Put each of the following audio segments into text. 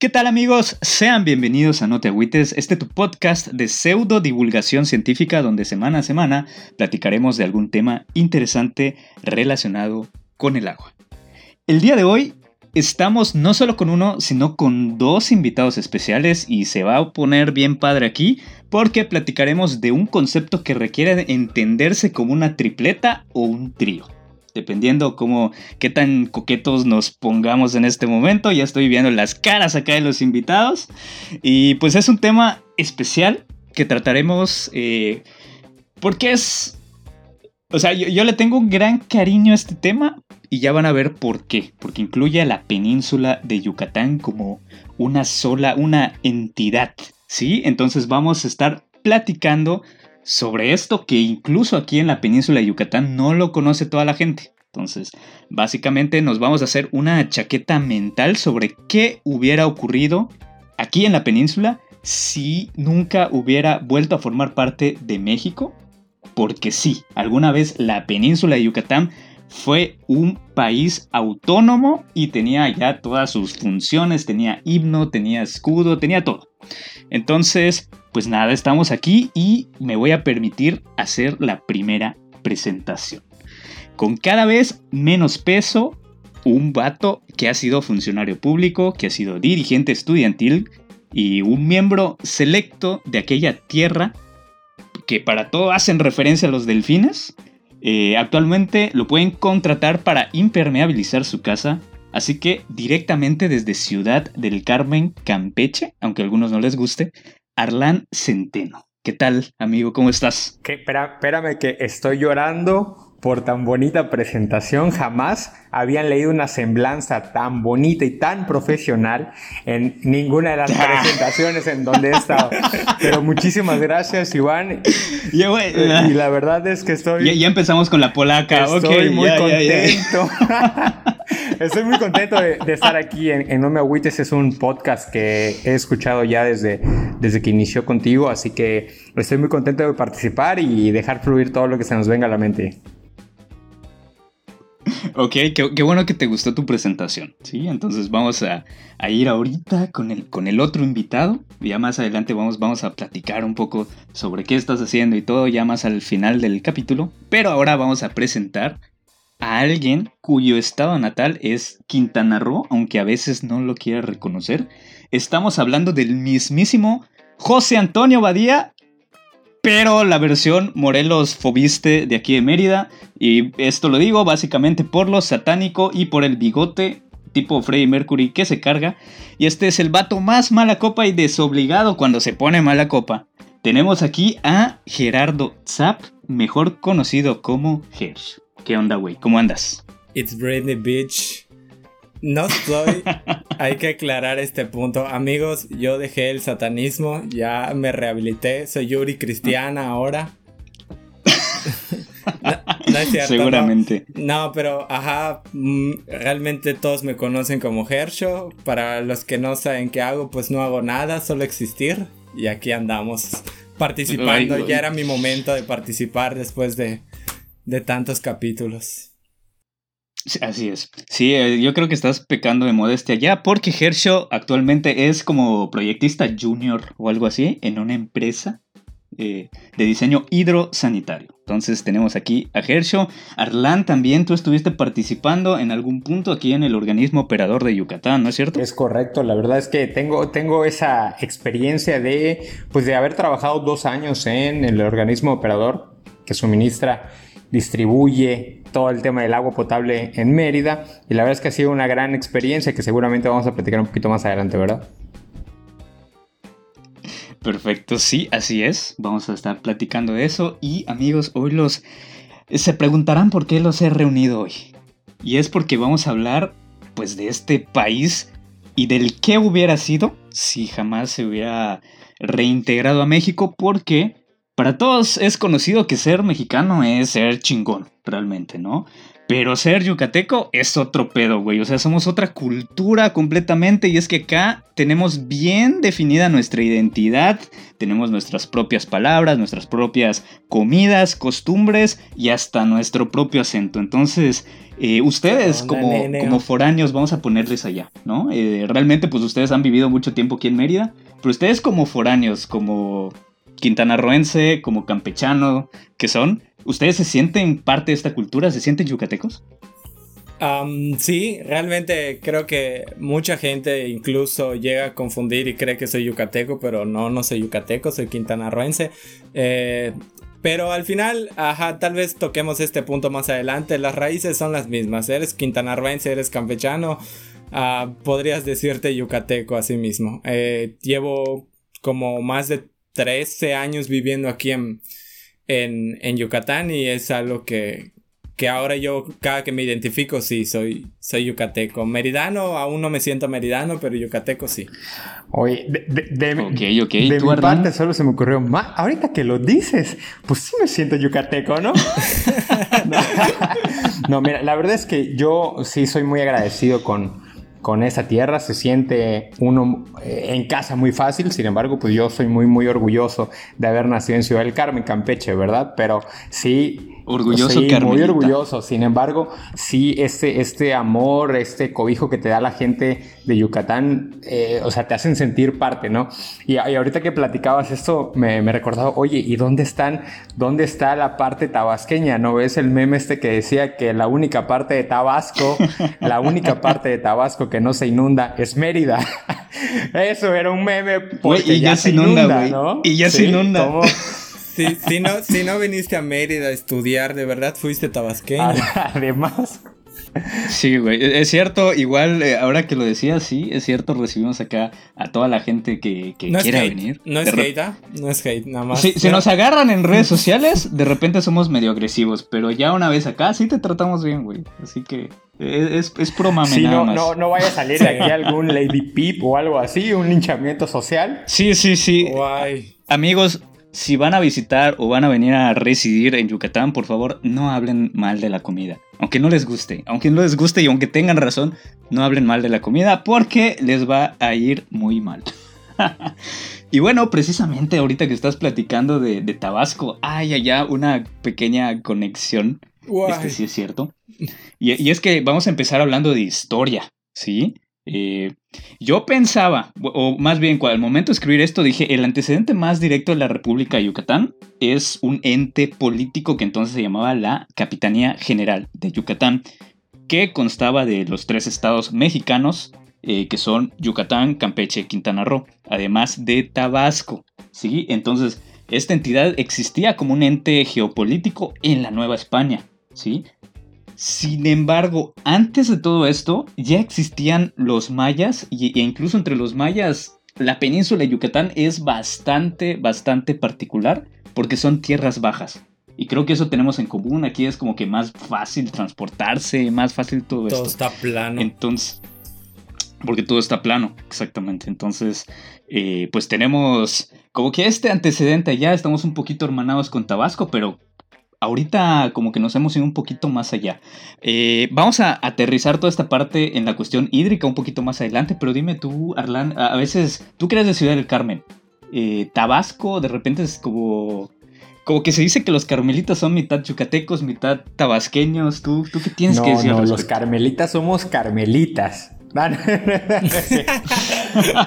¿Qué tal amigos? Sean bienvenidos a No Te Agüites, este tu podcast de pseudo divulgación científica donde semana a semana platicaremos de algún tema interesante relacionado con el agua. El día de hoy estamos no solo con uno, sino con dos invitados especiales y se va a poner bien padre aquí porque platicaremos de un concepto que requiere entenderse como una tripleta o un trío dependiendo cómo, qué tan coquetos nos pongamos en este momento. Ya estoy viendo las caras acá de los invitados. Y pues es un tema especial que trataremos eh, porque es... O sea, yo, le tengo un gran cariño a este tema y ya van a ver por qué. Porque incluye a la península de Yucatán como una sola, una entidad. ¿Sí? Entonces vamos a estar platicando sobre esto que incluso aquí en la península de Yucatán no lo conoce toda la gente. Entonces, básicamente nos vamos a hacer una chaqueta mental sobre qué hubiera ocurrido aquí en la península si nunca hubiera vuelto a formar parte de México. Porque sí, alguna vez la península de Yucatán fue un país autónomo y tenía ya todas sus funciones, tenía himno, tenía escudo, tenía todo. Entonces, pues nada, estamos aquí y me voy a permitir hacer la primera presentación. Con cada vez menos peso, un vato que ha sido funcionario público, que ha sido dirigente estudiantil y un miembro selecto de aquella tierra que para todo hacen referencia a los delfines. Eh, actualmente lo pueden contratar para impermeabilizar su casa Así que directamente desde Ciudad del Carmen, Campeche, aunque a algunos no les guste, Arlán Centeno. ¿Qué tal, amigo? ¿Cómo estás? Espérame que estoy llorando por tan bonita presentación. Jamás habían leído una semblanza tan bonita y tan profesional en ninguna de las presentaciones en donde he estado. Pero muchísimas gracias, Iván. y la verdad es que estoy... Ya, empezamos con la polaca. Estoy muy contento. estoy muy contento de, estar aquí en, No Me Agüites. Es un podcast que he escuchado ya desde, desde que inició contigo. Así que estoy muy contento de participar y dejar fluir todo lo que se nos venga a la mente. Ok, qué, bueno que te gustó tu presentación. Sí, entonces vamos a, ir ahorita con el, con el otro invitado. Ya más adelante vamos, vamos a platicar un poco sobre qué estás haciendo y todo, ya más al final del capítulo. Pero ahora vamos a presentar a alguien cuyo estado natal es Quintana Roo, aunque a veces no lo quiera reconocer. Estamos hablando del mismísimo José Antonio Badía, pero la versión Morelos Fobiste de aquí de Mérida. Y esto lo digo básicamente por lo satánico y por el bigote tipo Freddie Mercury que se carga. Y este es el vato más mala copa y desobligado cuando se pone mala copa. Tenemos aquí a Gerardo Zapp, mejor conocido como Hersh. ¿Qué onda, güey? ¿Cómo andas? It's Britney Beach. No estoy. Hay que aclarar este punto. Amigos, yo dejé el satanismo, ya me rehabilité, soy Yuri cristiana ahora. no, es cierto. Seguramente. No, pero ajá, mm, realmente todos me conocen como Hersho. Para los que no saben qué hago, pues no hago nada, solo existir. Y aquí andamos participando. Ya era mi momento de participar después de, de tantos capítulos. Así es. Sí, eh, yo creo que estás pecando de modestia ya, porque Herschel actualmente es como proyectista junior o algo así en una empresa eh, de diseño hidrosanitario. Entonces tenemos aquí a Herschel. Arlan, también tú estuviste participando en algún punto aquí en el organismo operador de Yucatán, ¿no es cierto? Es correcto, la verdad es que tengo, tengo esa experiencia de, pues de haber trabajado dos años en el organismo operador que suministra distribuye todo el tema del agua potable en Mérida y la verdad es que ha sido una gran experiencia que seguramente vamos a platicar un poquito más adelante, ¿verdad? Perfecto, sí, así es. Vamos a estar platicando de eso y amigos, hoy los se preguntarán por qué los he reunido hoy. Y es porque vamos a hablar pues de este país y del qué hubiera sido si jamás se hubiera reintegrado a México porque para todos es conocido que ser mexicano es ser chingón, realmente, ¿no? Pero ser yucateco es otro pedo, güey. O sea, somos otra cultura completamente. Y es que acá tenemos bien definida nuestra identidad. Tenemos nuestras propias palabras, nuestras propias comidas, costumbres y hasta nuestro propio acento. Entonces, eh, ustedes como, como, foráneos, vamos a ponerles allá, ¿no? Eh, realmente, pues ustedes han vivido mucho tiempo aquí en Mérida. Pero ustedes como foráneos, como quintanarroense, como campechano, que son, ¿Ustedes se sienten parte de esta cultura? ¿Se sienten yucatecos? sí, realmente creo que mucha gente incluso llega a confundir y cree que soy yucateco, pero no, no soy yucateco, soy quintanarroense. Eh, pero al final, ajá, tal vez toquemos este punto más adelante. Las raíces son las mismas. Eres quintanarroense, eres campechano. Ah, podrías decirte yucateco a sí mismo. Eh, llevo como más de 13 años viviendo aquí en, en, Yucatán y es algo que, que ahora yo cada que me identifico sí soy soy yucateco. Meridano aún no me siento meridano pero yucateco sí. Oye de, de, de mi parte solo se me ocurrió más. Ahorita que lo dices pues sí me siento yucateco no no mira la verdad es que yo sí soy muy agradecido con con esa tierra, se siente uno eh, en casa muy fácil, sin embargo, pues yo soy muy, muy orgulloso de haber nacido en Ciudad del Carmen, Campeche, ¿verdad? Pero sí, Orgulloso, sí, Muy orgulloso. Sin embargo, sí, este, este amor, este cobijo que te da la gente de Yucatán, eh, o sea, te hacen sentir parte, ¿no? Y, ahorita que platicabas esto, me, me, recordaba, oye, ¿y dónde están, dónde está la parte tabasqueña? ¿No ves el meme este que decía que la única parte de Tabasco, la única parte de Tabasco que no se inunda es Mérida? Eso era un meme porque y ya, se inunda, ¿no? Y ya se inunda si, no, si no viniste a Mérida a estudiar, de verdad fuiste tabasqueño. Además. Sí, güey, e-, es cierto, igual eh, ahora que lo decías, sí, es cierto, recibimos acá a toda la gente que, quiera venir. No es hate, ¿ah? no es hate, nada más. Si, nos agarran en redes sociales, de repente somos medio agresivos, pero ya una vez acá sí te tratamos bien, güey, así que e-, es, es pro mame sí, no, No, no vaya a salir de aquí algún Lady Peep o algo así, un linchamiento social. Sí, sí, sí. Guay. Amigos, si van a visitar o van a venir a residir en Yucatán, por favor, no hablen mal de la comida. Aunque no les guste, aunque no les guste y aunque tengan razón, no hablen mal de la comida porque les va a ir muy mal. y bueno, precisamente ahorita que estás platicando de, Tabasco, hay allá una pequeña conexión. Este sí es cierto. Y, y es que vamos a empezar hablando de historia, ¿sí? Eh, yo pensaba, o más bien, al momento de escribir esto, dije, el antecedente más directo de la República de Yucatán es un ente político que entonces se llamaba la Capitanía General de Yucatán, que constaba de los tres estados mexicanos, eh, que son Yucatán, Campeche, Quintana Roo, además de Tabasco. ¿sí? Entonces, esta entidad existía como un ente geopolítico en la Nueva España. ¿sí? Sin embargo, antes de todo esto, ya existían los mayas e incluso entre los mayas, la península de Yucatán es bastante, bastante particular porque son tierras bajas. Y creo que eso tenemos en común. Aquí es como que más fácil transportarse, más fácil todo, esto. Todo está plano. Entonces, porque todo está plano, exactamente. Entonces, eh, pues tenemos como que este antecedente ya, estamos un poquito hermanados con Tabasco, pero ahorita como que nos hemos ido un poquito más allá. Eh, vamos a aterrizar toda esta parte en la cuestión hídrica un poquito más adelante, pero dime tú, Arlan, a veces tú crees de Ciudad del Carmen. Eh, Tabasco de repente es como... Como que se dice que los carmelitas son mitad yucatecos, mitad tabasqueños. ¿Tú, tú qué tienes que decir? No, los carmelitas somos carmelitas.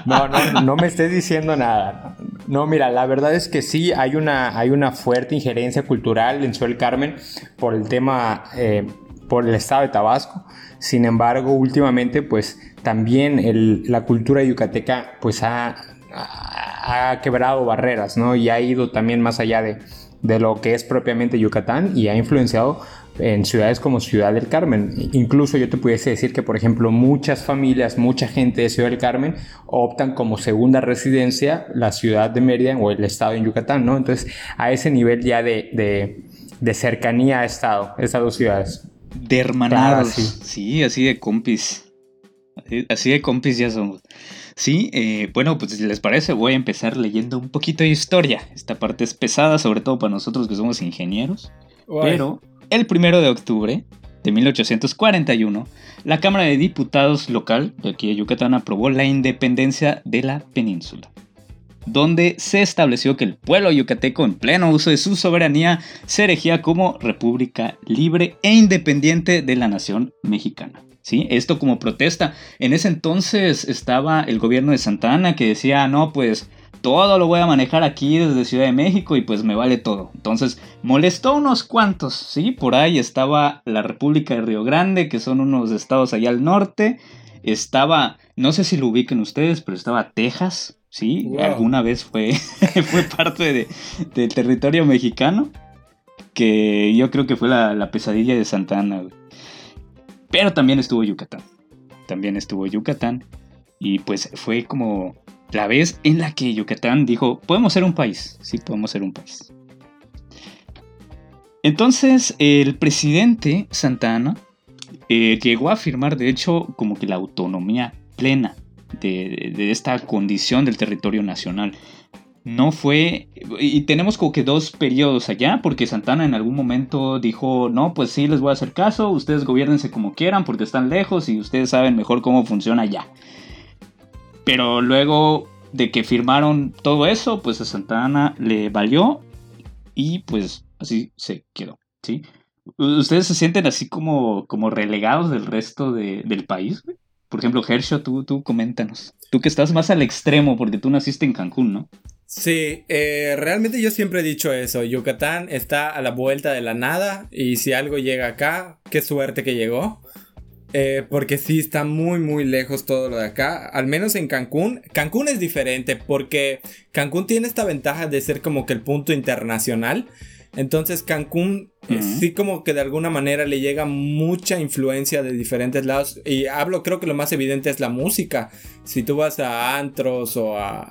No, no, no me estés diciendo nada. No, mira, la verdad es que sí, hay una, hay una fuerte injerencia cultural en Ciudad Carmen por el tema, eh, por el estado de Tabasco. Sin embargo, últimamente, pues también la cultura yucateca, pues ha, ha, quebrado barreras, ¿no? Y ha ido también más allá de, de lo que es propiamente Yucatán y ha influenciado en ciudades como Ciudad del Carmen. Incluso yo te pudiese decir que, por ejemplo, muchas familias, mucha gente de Ciudad del Carmen optan como segunda residencia la ciudad de Mérida o el estado en Yucatán, ¿no? Entonces, a ese nivel ya de, cercanía ha estado esas dos ciudades. De hermanados. sí. así de compis. Así de compis ya somos. Sí, eh, bueno, pues si les parece, voy a empezar leyendo un poquito de historia. Esta parte es pesada, sobre todo para nosotros que somos ingenieros. Pero el primero de octubre de 1841, la Cámara de Diputados local de aquí de Yucatán aprobó la independencia de la península, donde se estableció que el pueblo yucateco en pleno uso de su soberanía se erigía como república libre e independiente de la nación mexicana. ¿Sí? Esto como protesta. En ese entonces estaba el gobierno de Santa Ana que decía, no, pues todo lo voy a manejar aquí desde Ciudad de México y pues me vale todo. Entonces molestó unos cuantos, ¿sí? Por ahí estaba la República de Río Grande, que son unos estados allá al norte. Estaba, no sé si lo ubiquen ustedes, pero estaba Texas, ¿sí? Alguna vez fue, fue parte de, del territorio mexicano, que yo creo que fue la, la pesadilla de Santa Ana. Pero también estuvo Yucatán. También estuvo Yucatán. Y pues fue como la vez en la que Yucatán dijo, podemos ser un país, sí, podemos ser un país. Entonces, el presidente Santana eh, llegó a afirmar, de hecho, como que la autonomía plena de, esta condición del territorio nacional. No fue, y tenemos como que dos periodos allá, porque Santana en algún momento dijo, no, pues sí, les voy a hacer caso, ustedes gobiernense como quieran porque están lejos y ustedes saben mejor cómo funciona allá. Pero luego de que firmaron todo eso, pues a Santa Ana le valió y pues así se quedó, ¿sí? ¿Ustedes se sienten así como, como relegados del resto del país? Por ejemplo, Hershey, tú, tú coméntanos. Tú que estás más al extremo porque tú naciste en Cancún, ¿no? Sí, eh, realmente yo siempre he dicho eso. Yucatán está a la vuelta de la nada y si algo llega acá, qué suerte que llegó. Eh, porque sí está muy muy lejos todo lo de acá. Al menos en Cancún. Cancún es diferente porque Cancún tiene esta ventaja de ser como que el punto internacional. Entonces Cancún eh, sí como que de alguna manera le llega mucha influencia de diferentes lados. Y hablo, creo que lo más evidente es la música. Si tú vas a antros o a,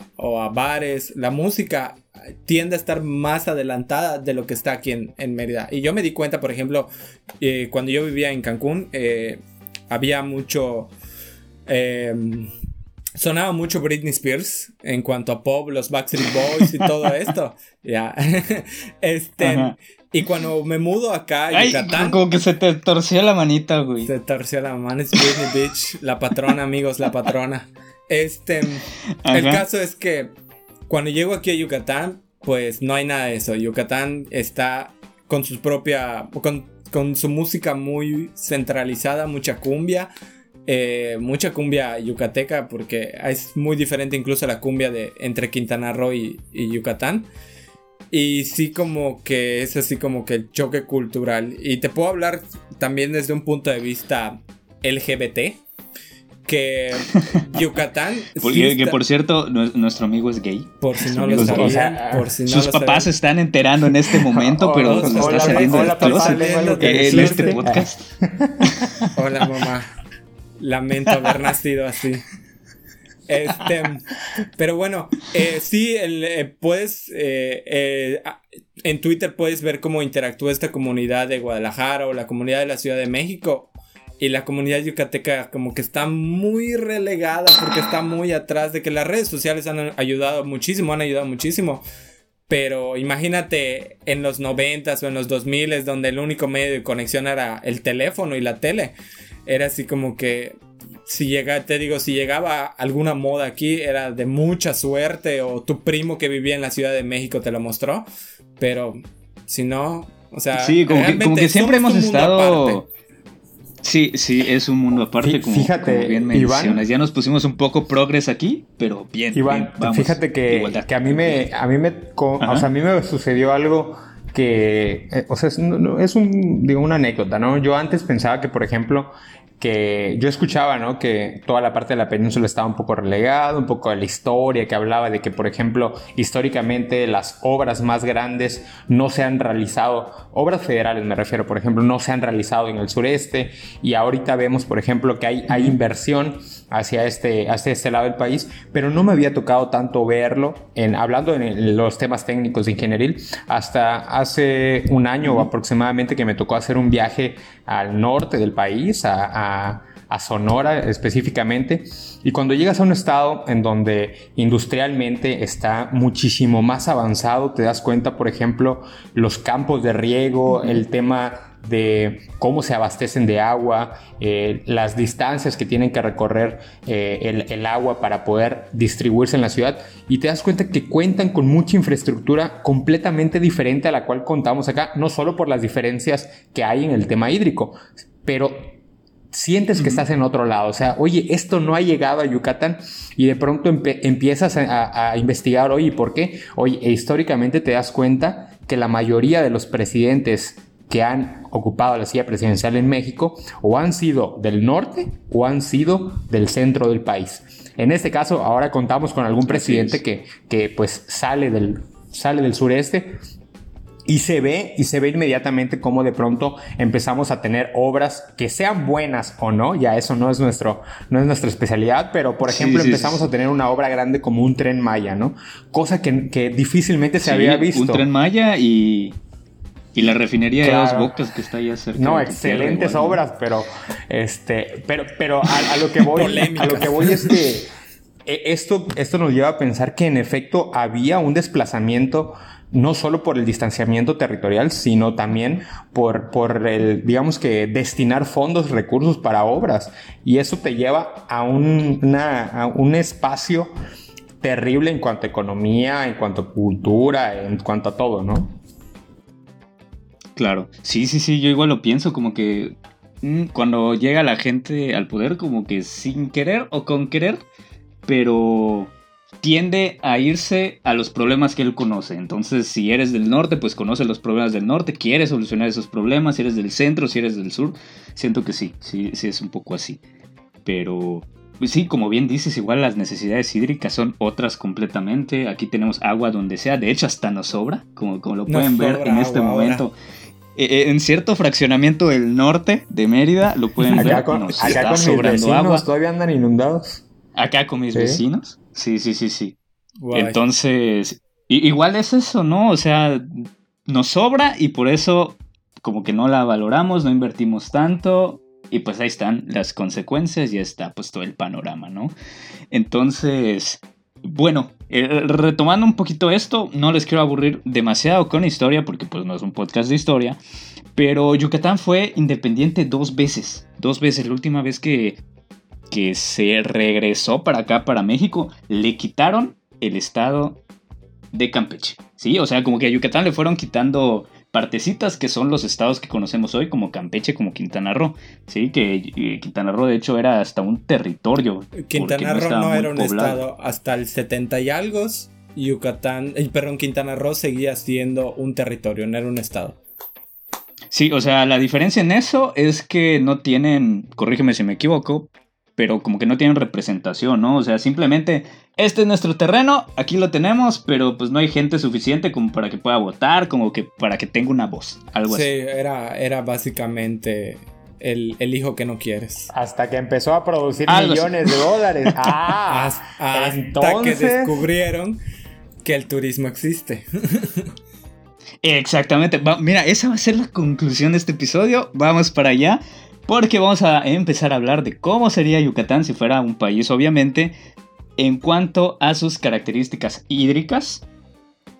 bares, la música tiende a estar más adelantada de lo que está aquí en, Mérida. Y yo me di cuenta, por ejemplo, eh, cuando yo vivía en Cancún, había mucho... Em, sonaba mucho Britney Spears en cuanto a pop, los Backstreet Boys y todo esto. Ya. este. Y cuando me mudo acá a Yucatán. Como que se te torció la manita, güey. Se torció la mano. Es Britney Bitch. La patrona, amigos, la patrona. Este. El caso es que cuando llego aquí a Yucatán, pues no hay nada de eso. Yucatán está con su propia. Con con su música muy centralizada, mucha cumbia. Eh, mucha cumbia yucateca porque es muy diferente incluso la cumbia de entre Quintana Roo y, Yucatán. Y sí como que es así como que el choque cultural. Y te puedo hablar también desde un punto de vista LGBT que Yucatán. que por cierto, nuestro amigo es gay. Por si no lo sabían. por si no sus papás se están enterando en este momento, pero nos está saliendo hola, en este podcast. Hola, mamá. Lamento haber nacido así. Este, pero bueno, eh, sí, eh, puedes, eh, en Twitter puedes ver cómo interactúa esta comunidad de Guadalajara o la comunidad de la Ciudad de México y la comunidad yucateca como que está muy relegada porque está muy atrás de que las redes sociales han ayudado muchísimo, han ayudado muchísimo. Pero imagínate en los 90 o en los 2000 donde el único medio de conexión era el teléfono y la tele. Era así como que si llega, te digo, si llegaba alguna moda aquí era de mucha suerte o tu primo que vivía en la Ciudad de México te lo mostró. Pero si no, o sea, sí, como, que, siempre hemos estado Sí, sí, es un mundo aparte, como, fíjate, bien mencionas. ya nos pusimos un poco progres aquí, pero bien. Igual, fíjate que, que, a mí me, a mí me, o sea, a mí me sucedió algo que, eh, o sea, es, es un, digo, una anécdota, ¿no? Yo antes pensaba que, por ejemplo, que yo escuchaba, ¿no? Que toda la parte de la península estaba un poco relegada, un poco de la historia, que hablaba de que, por ejemplo, históricamente las obras más grandes no se han realizado, obras federales me refiero, por ejemplo, no se han realizado en el sureste y ahorita vemos, por ejemplo, que hay, hay inversión hacia este, hacia este lado del país, pero no me había tocado tanto verlo, en, hablando en los temas técnicos de ingeniería, hasta hace un año aproximadamente que me tocó hacer un viaje al norte del país, a, a Sonora específicamente. Y cuando llegas a un estado en donde industrialmente está muchísimo más avanzado, te das cuenta, por ejemplo, los campos de riego, el tema de cómo se abastecen de agua, eh, las distancias que tienen que recorrer eh, el, agua para poder distribuirse en la ciudad y te das cuenta que cuentan con mucha infraestructura completamente diferente a la cual contamos acá, no solo por las diferencias que hay en el tema hídrico, pero sientes que estás en otro lado. O sea, oye, esto no ha llegado a Yucatán y de pronto empiezas a, a, investigar, oye, ¿por qué? Oye, históricamente te das cuenta que la mayoría de los presidentes que han ocupado la silla presidencial en México o han sido del norte o han sido del centro del país. En este caso, ahora contamos con algún presidente que, que pues sale del, sale del sureste y se ve, y se ve inmediatamente cómo de pronto empezamos a tener obras que sean buenas o no, ya eso no es, nuestro, no es nuestra especialidad, pero por ejemplo empezamos a tener una obra grande como un tren Maya, ¿no? Cosa que, que difícilmente se había visto. Un tren Maya y y la refinería de dos bocas que está ahí cerca. No, excelentes obras, pero este, pero, pero a, lo que voy, a lo que voy es que eh, esto, esto nos lleva a pensar que en efecto había un desplazamiento no solo por el distanciamiento territorial, sino también por, por el, digamos que, destinar fondos, recursos para obras. Y eso te lleva a un, una, a un espacio terrible en cuanto a economía, en cuanto a cultura, en cuanto a todo, ¿no? Claro, sí, sí, sí, yo igual lo pienso, como que mm, cuando llega la gente al poder, como que sin querer o con querer, pero tiende a irse a los problemas que él conoce. Entonces, si eres del norte, pues conoce los problemas del norte, quiere solucionar esos problemas, si eres del centro, si eres del sur, siento que sí, sí, sí es un poco así. Pero, pues sí, como bien dices, igual las necesidades hídricas son otras completamente. Aquí tenemos agua donde sea, de hecho hasta nos sobra, como, como lo pueden ver en este momento. Eh, eh, en cierto fraccionamiento del norte de Mérida, lo pueden ver. Con, acá con mis vecinos todavía andan inundados. Acá con mis vecinos. Sí, sí, sí, sí. Entonces, igual es eso, ¿no? O sea, nos sobra y por eso como que no la valoramos, no invertimos tanto y pues ahí están las consecuencias y está pues todo el panorama, ¿no? Entonces, bueno, eh, retomando un poquito esto, no les quiero aburrir demasiado con historia porque pues no es un podcast de historia, pero Yucatán fue independiente dos veces, dos veces, la última vez que, que se regresó para acá, para México, le quitaron el estado de Campeche, ¿sí? O sea, como que a Yucatán le fueron quitando partecitas que son los estados que conocemos hoy, como Campeche, como Quintana Roo, ¿sí? Que eh, Quintana Roo, de hecho, era hasta un territorio. Quintana Roo no, era un estado hasta el 70 y algo. Yucatán, eh, perdón, Quintana Roo seguía siendo un territorio, no era un estado. Sí, o sea, la diferencia en eso es que no tienen, corrígeme si me equivoco, pero como que no tienen representación, ¿no? O sea, simplemente este es nuestro terreno, aquí lo tenemos, pero pues no hay gente suficiente como para que pueda votar, como que para que tenga una voz, algo así. Sí, era, era básicamente el, hijo que no quieres. Hasta que empezó a producir millones de dólares. Ah, hasta, entonces... que descubrieron que el turismo existe. Exactamente. mira, esa va a ser la conclusión de este episodio. Vamos para allá. Porque vamos a empezar a hablar de cómo sería Yucatán si fuera un país, obviamente, en cuanto a sus características hídricas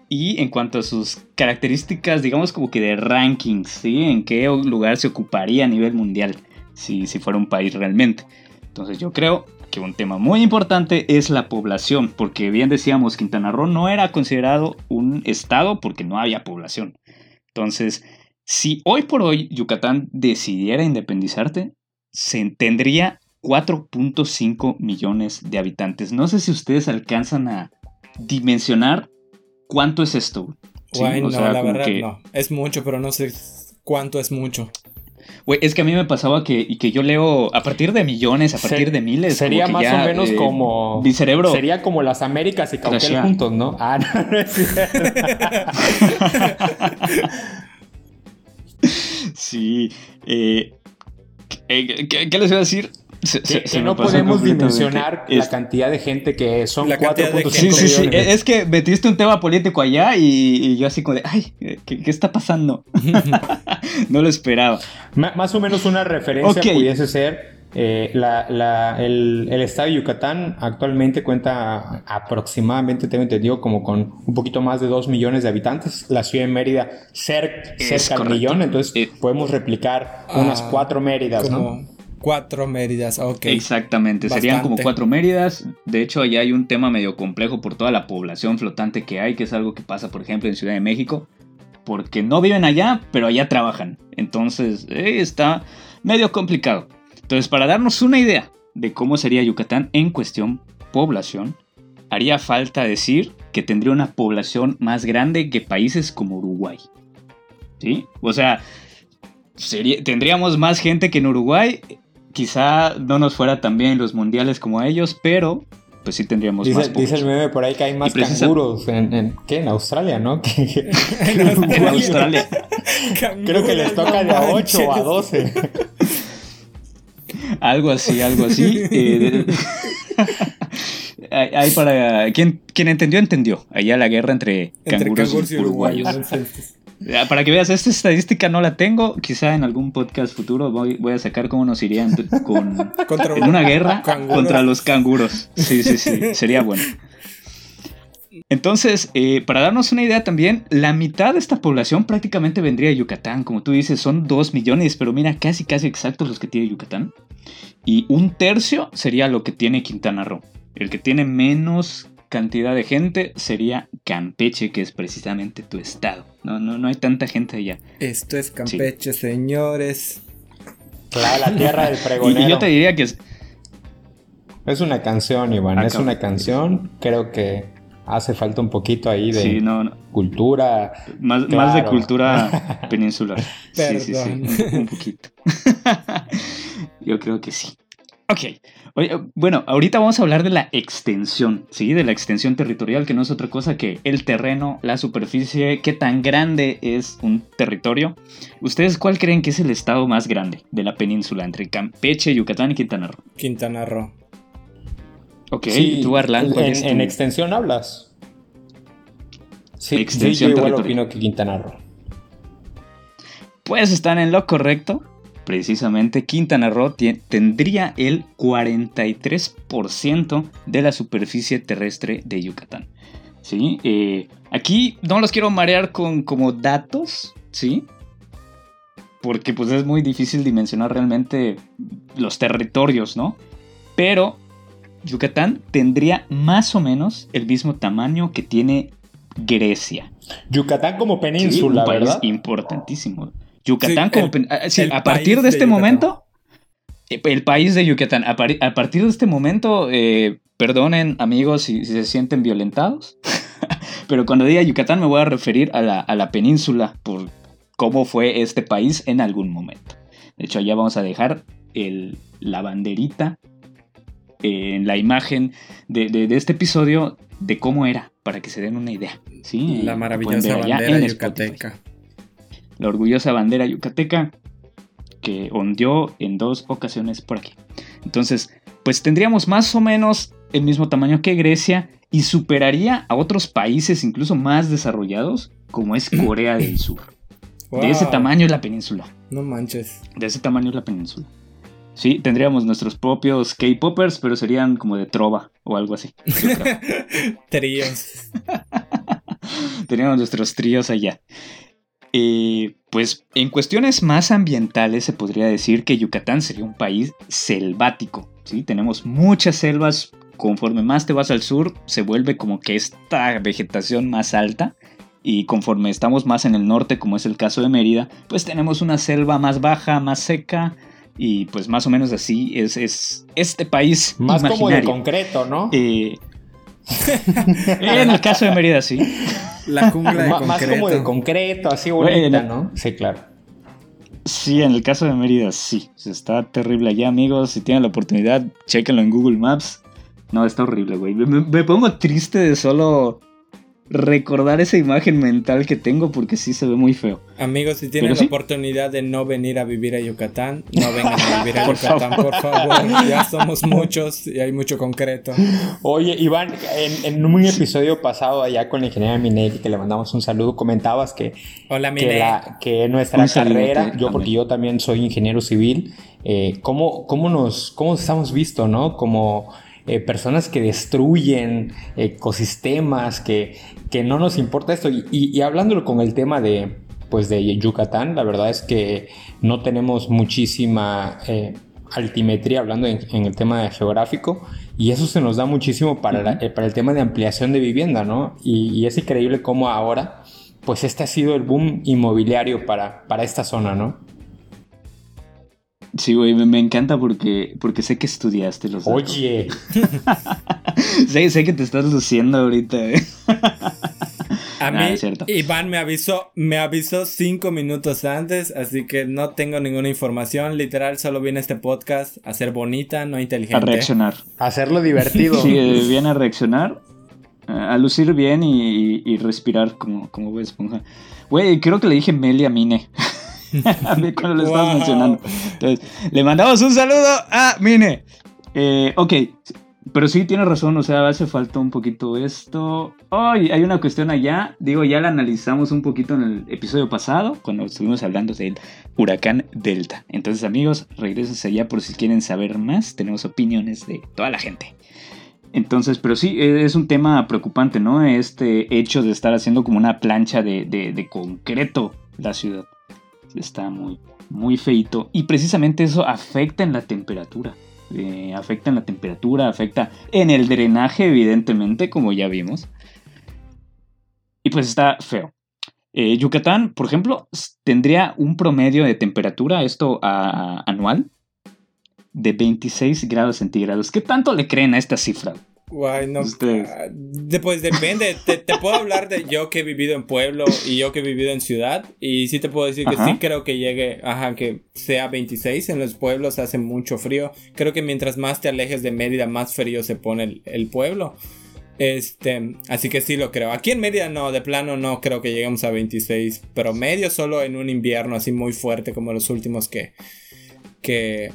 y en cuanto a sus características, digamos como que de rankings, ¿sí? En qué lugar se ocuparía a nivel mundial si, si fuera un país realmente. Entonces yo creo que un tema muy importante es la población, porque bien decíamos, Quintana Roo no era considerado un estado porque no había población. Entonces, si hoy por hoy Yucatán decidiera independizarte, se tendría 4.5 millones de habitantes. No sé si ustedes alcanzan a dimensionar cuánto es esto. no, la verdad no. Es mucho, pero no sé cuánto es mucho. Güey, es que a mí me pasaba que, y que yo leo a partir de millones, a partir de miles. Sería más o menos eh, como. Mi cerebro. Sería como las Américas y Cauquel juntos, ¿no? Ah, no, no es sí. Eh, eh, ¿qué, les iba a decir? que, no podemos dimensionar la cantidad de gente que son 4.5 sí, sí, sí. Es que metiste un tema político allá y, yo así como de, ay, ¿qué, está pasando? no lo esperaba. más o menos una referencia pudiese ser eh, el, estado de Yucatán actualmente cuenta aproximadamente, tengo entendido, como con un poquito más de 2 millones de habitantes. La ciudad de Mérida cerca, cerca del millón, entonces eh, podemos replicar unas 4 ah, Méridas, ¿no? Cuatro Méridas, ok. Exactamente, serían como cuatro Méridas. De hecho, allá hay un tema medio complejo por toda la población flotante que hay, que es algo que pasa, por ejemplo, en Ciudad de México. Porque no viven allá, pero allá trabajan. Entonces, eh, está medio complicado. Entonces, para darnos una idea de cómo sería Yucatán en cuestión población, haría falta decir que tendría una población más grande que países como Uruguay. ¿Sí? O sea, tendríamos más gente que en Uruguay. Quizá no nos fuera tan bien los mundiales como ellos, pero pues sí tendríamos dice, más Dice el meme por ahí que hay más canguros en, ¿qué? en Australia, ¿no? en, Australia. Creo que les toca de a 8 o a 12. algo así, algo así. Eh, hay para quien, quien entendió entendió. Allá la guerra entre, canguros, y uruguayos. Para que veas, esta estadística no la tengo. Quizá en algún podcast futuro voy, a sacar cómo nos irían con, en una guerra contra los canguros. Sí, sí, sí. Sería bueno. Entonces, eh, para darnos una idea también, la mitad de esta población prácticamente vendría de Yucatán. Como tú dices, son 2 millones, pero mira, casi, casi exactos los que tiene Yucatán. Y un tercio sería lo que tiene Quintana Roo. El que tiene menos cantidad de gente sería Campeche, que es precisamente tu estado. No, no, no hay tanta gente allá. Esto es Campeche, señores. Claro, la tierra del pregonero. Y, yo te diría que es... Es una canción, Iván, es una canción. Creo que hace falta un poquito ahí de cultura. Más, más, de cultura peninsular. sí, sí, sí, un poquito. Yo creo que sí. Ok. bueno, ahorita vamos a hablar de la extensión, ¿sí? De la extensión territorial, que no es otra cosa que el terreno, la superficie, qué tan grande es un territorio. ¿Ustedes cuál creen que es el estado más grande de la península entre Campeche, Yucatán y Quintana Roo? Quintana Roo. Ok, tú Arlan, en, extensión hablas. Sí, extensión yo igual opino que Quintana Roo. Pues están en lo correcto. Precisamente Quintana Roo tendría el 43% de la superficie terrestre de Yucatán. ¿Sí? Eh, aquí no los quiero marear con como datos, ¿sí? Porque pues es muy difícil dimensionar realmente los territorios, ¿no? Pero Yucatán tendría más o menos el mismo tamaño que tiene Grecia. Yucatán como península, un país importantísimo. Yucatán como península. a partir de este momento, eh, el país de Yucatán, a, partir de este momento, eh, perdonen amigos si, se sienten violentados, pero cuando diga Yucatán me voy a referir a la, a la península por cómo fue este país en algún momento. De hecho, allá vamos a dejar el, la banderita en la imagen de, este episodio de cómo era, para que se den una idea. ¿sí? La maravillosa bandera yucateca. La orgullosa bandera yucateca que ondeó en dos ocasiones por aquí. Entonces, pues tendríamos más o menos el mismo tamaño que Grecia y superaría a otros países incluso más desarrollados como es Corea del Sur. De ese tamaño es la península. No manches. De ese tamaño es la península. Sí, tendríamos nuestros propios K-Poppers, pero serían como de trova o algo así. tríos. Teníamos nuestros tríos allá. Eh, pues en cuestiones más ambientales se podría decir que Yucatán sería un país selvático. ¿sí? Tenemos muchas selvas. Conforme más te vas al sur, se vuelve como que esta vegetación más alta. Y conforme estamos más en el norte, como es el caso de Mérida, pues tenemos una selva más baja, más seca, y pues más o menos así es, es este país. Más como de concreto, ¿no? Eh, en el caso de Mérida, sí. La jungla de concreto. Más como de concreto, así bonita, ¿no? Sí, claro. Sí, en el caso de Mérida, sí. Está terrible allá, amigos. Si tienen la oportunidad, chequenlo en Google Maps. No, está horrible, güey. Me, pongo triste de solo recordar esa imagen mental que tengo porque sí se ve muy feo. Amigos, si tienen la oportunidad de no venir a vivir a Yucatán, no vengan a vivir a Yucatán, por favor. Ya somos muchos y hay mucho concreto. Oye, Iván, en, un episodio pasado allá con la ingeniera Minelli, que le mandamos un saludo, comentabas que, Hola, que, que nuestra carrera, yo porque yo también soy ingeniero civil, eh, ¿cómo, cómo, nos, ¿cómo estamos visto, no? Como eh, personas que destruyen ecosistemas, que, que no nos importa esto. Y, hablándolo con el tema de, pues de Yucatán, la verdad es que no tenemos muchísima eh, altimetría hablando en, el tema geográfico y eso se nos da muchísimo para, eh, para el tema de ampliación de vivienda, ¿no? Y, es increíble cómo ahora, pues este ha sido el boom inmobiliario para, para esta zona, ¿no? Sí, güey, me, encanta porque, porque sé que estudiaste los Oye. sé, sé que te estás luciendo ahorita, eh. A mí, Iván me avisó, me avisó cinco minutos antes, así que no tengo ninguna información. Literal, solo viene este podcast a ser bonita, no inteligente. A reaccionar. A hacerlo divertido. Sí, eh, viene a reaccionar, a lucir bien y, respirar como, como esponja. Güey, creo que le dije Meli a Mine. a mí cuando lo estabas mencionando. Entonces, le mandamos un saludo a Mine. Eh, ok, pero sí, tiene razón, o sea, hace falta un poquito esto. Ay, hay una cuestión allá, digo, ya la analizamos un poquito en el episodio pasado, cuando estuvimos hablando del huracán Delta. Entonces, amigos, regreses allá por si quieren saber más, tenemos opiniones de toda la gente. Entonces, pero sí, e, es un tema preocupante, ¿no? Este hecho de estar haciendo como una plancha de, de concreto la ciudad está muy, muy feito. Y precisamente eso afecta en la temperatura. Eh, afecta en la temperatura, afecta en el drenaje, evidentemente, como ya vimos. Y pues está feo. Eh, Yucatán, por ejemplo, tendría un promedio de temperatura, esto anual, de 26 grados centígrados. ¿Qué tanto le creen a esta cifra? Guay, no. Pues depende. te, puedo hablar de yo que he vivido en pueblo y yo que he vivido en ciudad. Y sí te puedo decir que sí creo que llegue, ajá, que sea 26. En los pueblos hace mucho frío. Creo que mientras más te alejes de Mérida, más frío se pone el, pueblo. Este, así que sí lo creo. Aquí en Mérida no, de plano no creo que lleguemos a 26. Pero medio solo en un invierno así muy fuerte como los últimos que, que,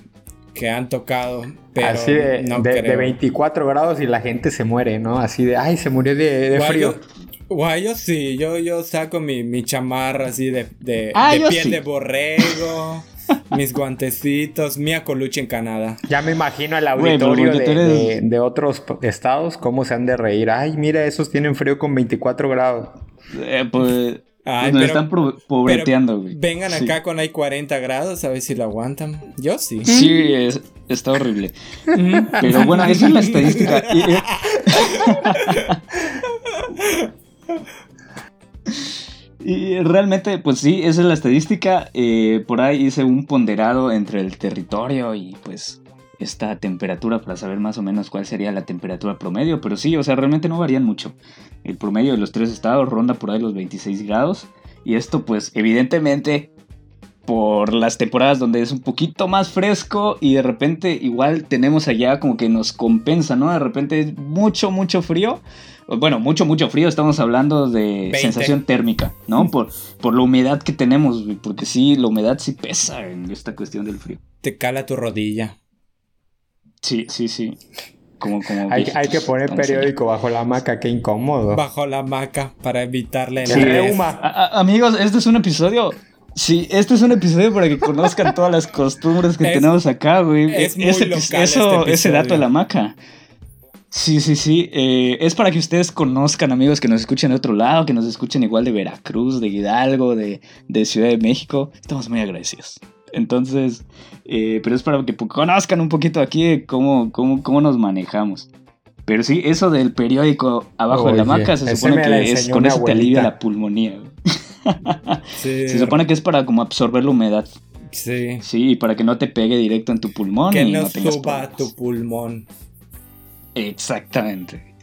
que han tocado. Pero Así de, no de, 24 grados y la gente se muere, ¿no? Así de, ay, se murió de, frío. Guay, yo sí, yo, yo saco mi, mi chamarra así de, de, ah, piel de borrego. mis guantecitos, mi acoluche en Canadá. Ya me imagino el auditorio de, de, otros estados, cómo se han de reír. Ay, mira, esos tienen frío con 24 grados. Eh, pues Ay, nos están pobreteando, güey. Vengan acá con hay 40 grados a ver si lo aguantan. Yo sí. Sí, está horrible. pero bueno, esa es la estadística. Y, realmente, pues sí, esa es la estadística. Eh, por ahí hice un ponderado entre el territorio y pues esta temperatura para saber más o menos cuál sería la temperatura promedio, pero sí, o sea, realmente no varían mucho. El promedio de los tres estados ronda por ahí los 26 grados y esto pues evidentemente por las temporadas donde es un poquito más fresco y de repente igual tenemos allá como que nos compensa, ¿no? De repente es mucho, mucho frío. Bueno, mucho, mucho frío, estamos hablando de sensación térmica, ¿no? Por, por la humedad que tenemos, porque sí, la humedad sí pesa en esta cuestión del frío. Te cala tu rodilla. Sí, sí, sí. Como, como hay, hay, que poner periódico bajo la hamaca, qué incómodo. Bajo la hamaca para evitarle el reuma. amigos, este es un episodio. Sí, este es un episodio para que conozcan todas las costumbres que tenemos acá, güey. Es ese, eso, este ese dato de la hamaca. Sí, sí, sí. Eh, es para que ustedes conozcan, amigos, que nos escuchen de otro lado, que nos escuchen igual de Veracruz, de Hidalgo, de, de Ciudad de México. Estamos muy agradecidos. Entonces, eh, pero es para que conozcan un poquito aquí cómo, cómo, cómo nos manejamos. Pero sí, eso del periódico abajo de la maca se supone que es, con eso te alivia la pulmonía. Se supone que es para como absorber la humedad. Sí. Sí, para que no te pegue directo en tu pulmón. Que y no, suba tu pulmón. Exactamente.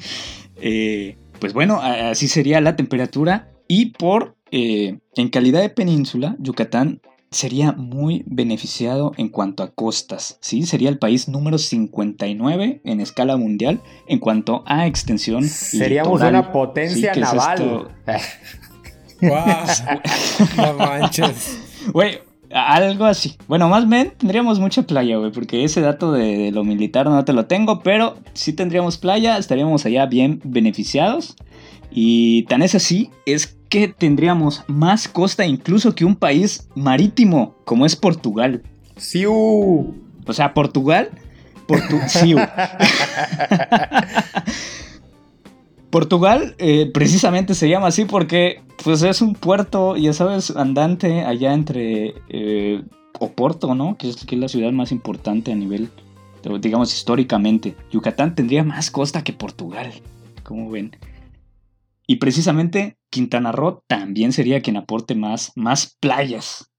Eh, pues bueno, así sería la temperatura. Y por, eh, en calidad de península, Yucatán sería muy beneficiado en cuanto a costas, ¿sí? Sería el país número 59 en escala mundial en cuanto a extensión. Seríamos una potencia naval. no manches. Güey, algo así. Bueno, más bien tendríamos mucha playa, güey, porque ese dato de, lo militar no te lo tengo, pero si tendríamos playa, estaríamos allá bien beneficiados. Y tan es así, es que tendríamos más costa incluso que un país marítimo, como es Portugal. ¡Siu! O sea, Portugal. Portu Portugal eh, precisamente se llama así porque pues es un puerto, ya sabes, andante allá entre eh, Oporto, ¿no? Que es, que es la ciudad más importante a nivel, digamos, históricamente. Yucatán tendría más costa que Portugal, como ven. Y precisamente Quintana Roo también sería quien aporte más, más playas.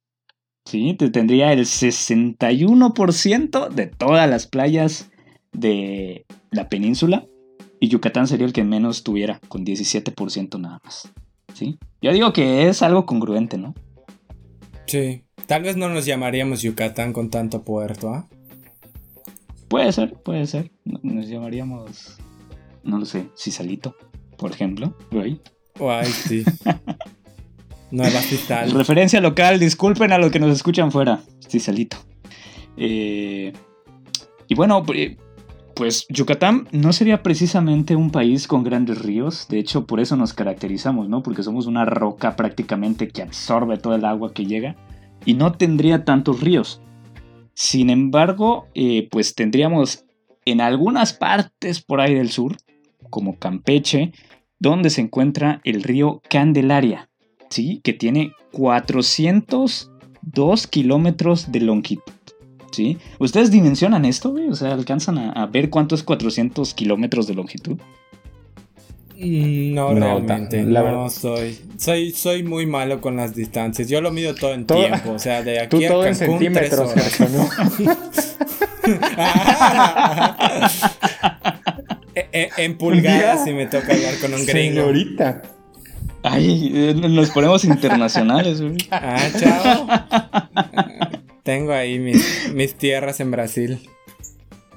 Sí, tendría el 61% de todas las playas de la península y Yucatán sería el que menos tuviera, con 17% nada más. ¿Sí? Yo digo que es algo congruente, ¿no? Sí. Tal vez no nos llamaríamos Yucatán con tanto puerto, ¿ah? Puede ser, puede ser. Nos llamaríamos, no lo sé, Cisalito, por ejemplo. Güey. Ay, sí. Nueva Cital. Referencia local, disculpen a los que nos escuchan fuera. Cisalito. Eh, y bueno, pues Yucatán no sería precisamente un país con grandes ríos, de hecho por eso nos caracterizamos, ¿no? Porque somos una roca prácticamente que absorbe todo el agua que llega y no tendría tantos ríos. Sin embargo, eh, pues tendríamos en algunas partes por ahí del sur, como Campeche, donde se encuentra el río Candelaria, ¿sí? Que tiene 402 kilómetros de longitud. ¿sí? ¿Ustedes dimensionan esto, güey? O sea, ¿alcanzan a, ver cuánto es 400 kilómetros de longitud? Mm, no, realmente, no soy. Soy soy muy malo con las distancias. Yo lo mido todo en tiempo, o sea, de aquí a todo en centímetros, ¿no? E, e, en pulgadas si me toca hablar con un gringo. Señorita. Ay, eh, nos ponemos internacionales, güey. Ah, chao. Tengo ahí mis, tierras en Brasil.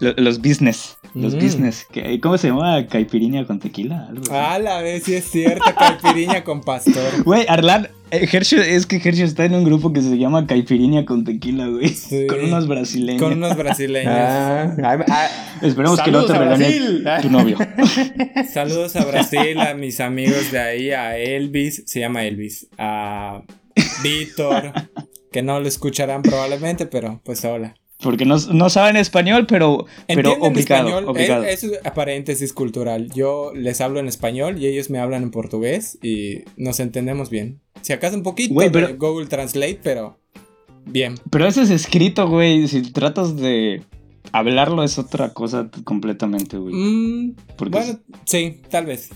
Los, business. Los mm. business. ¿Cómo se llama? Caipirinha con tequila. Ah, la vez sí es cierto. Caipirinha con pastor. Güey, Arlan. Eh, es que Hershey está en un grupo que se llama Caipirinha con tequila, güey. Con unos brasileños. Con unos brasileños. Ah, ah, Esperemos que no te regañe tu novio. Saludos a Brasil, a mis amigos de ahí, a Elvis. Se llama Elvis. A Víctor que no lo escucharán probablemente, pero pues hola. Porque no, saben español, pero, pero obligado, español. Es, es paréntesis cultural. Yo les hablo en español y ellos me hablan en portugués y nos entendemos bien. Si acaso un poquito de Google Translate, pero bien. Pero eso es escrito, güey. Si tratas de hablarlo es otra cosa completamente, güey. Mm, bueno, sí, tal vez.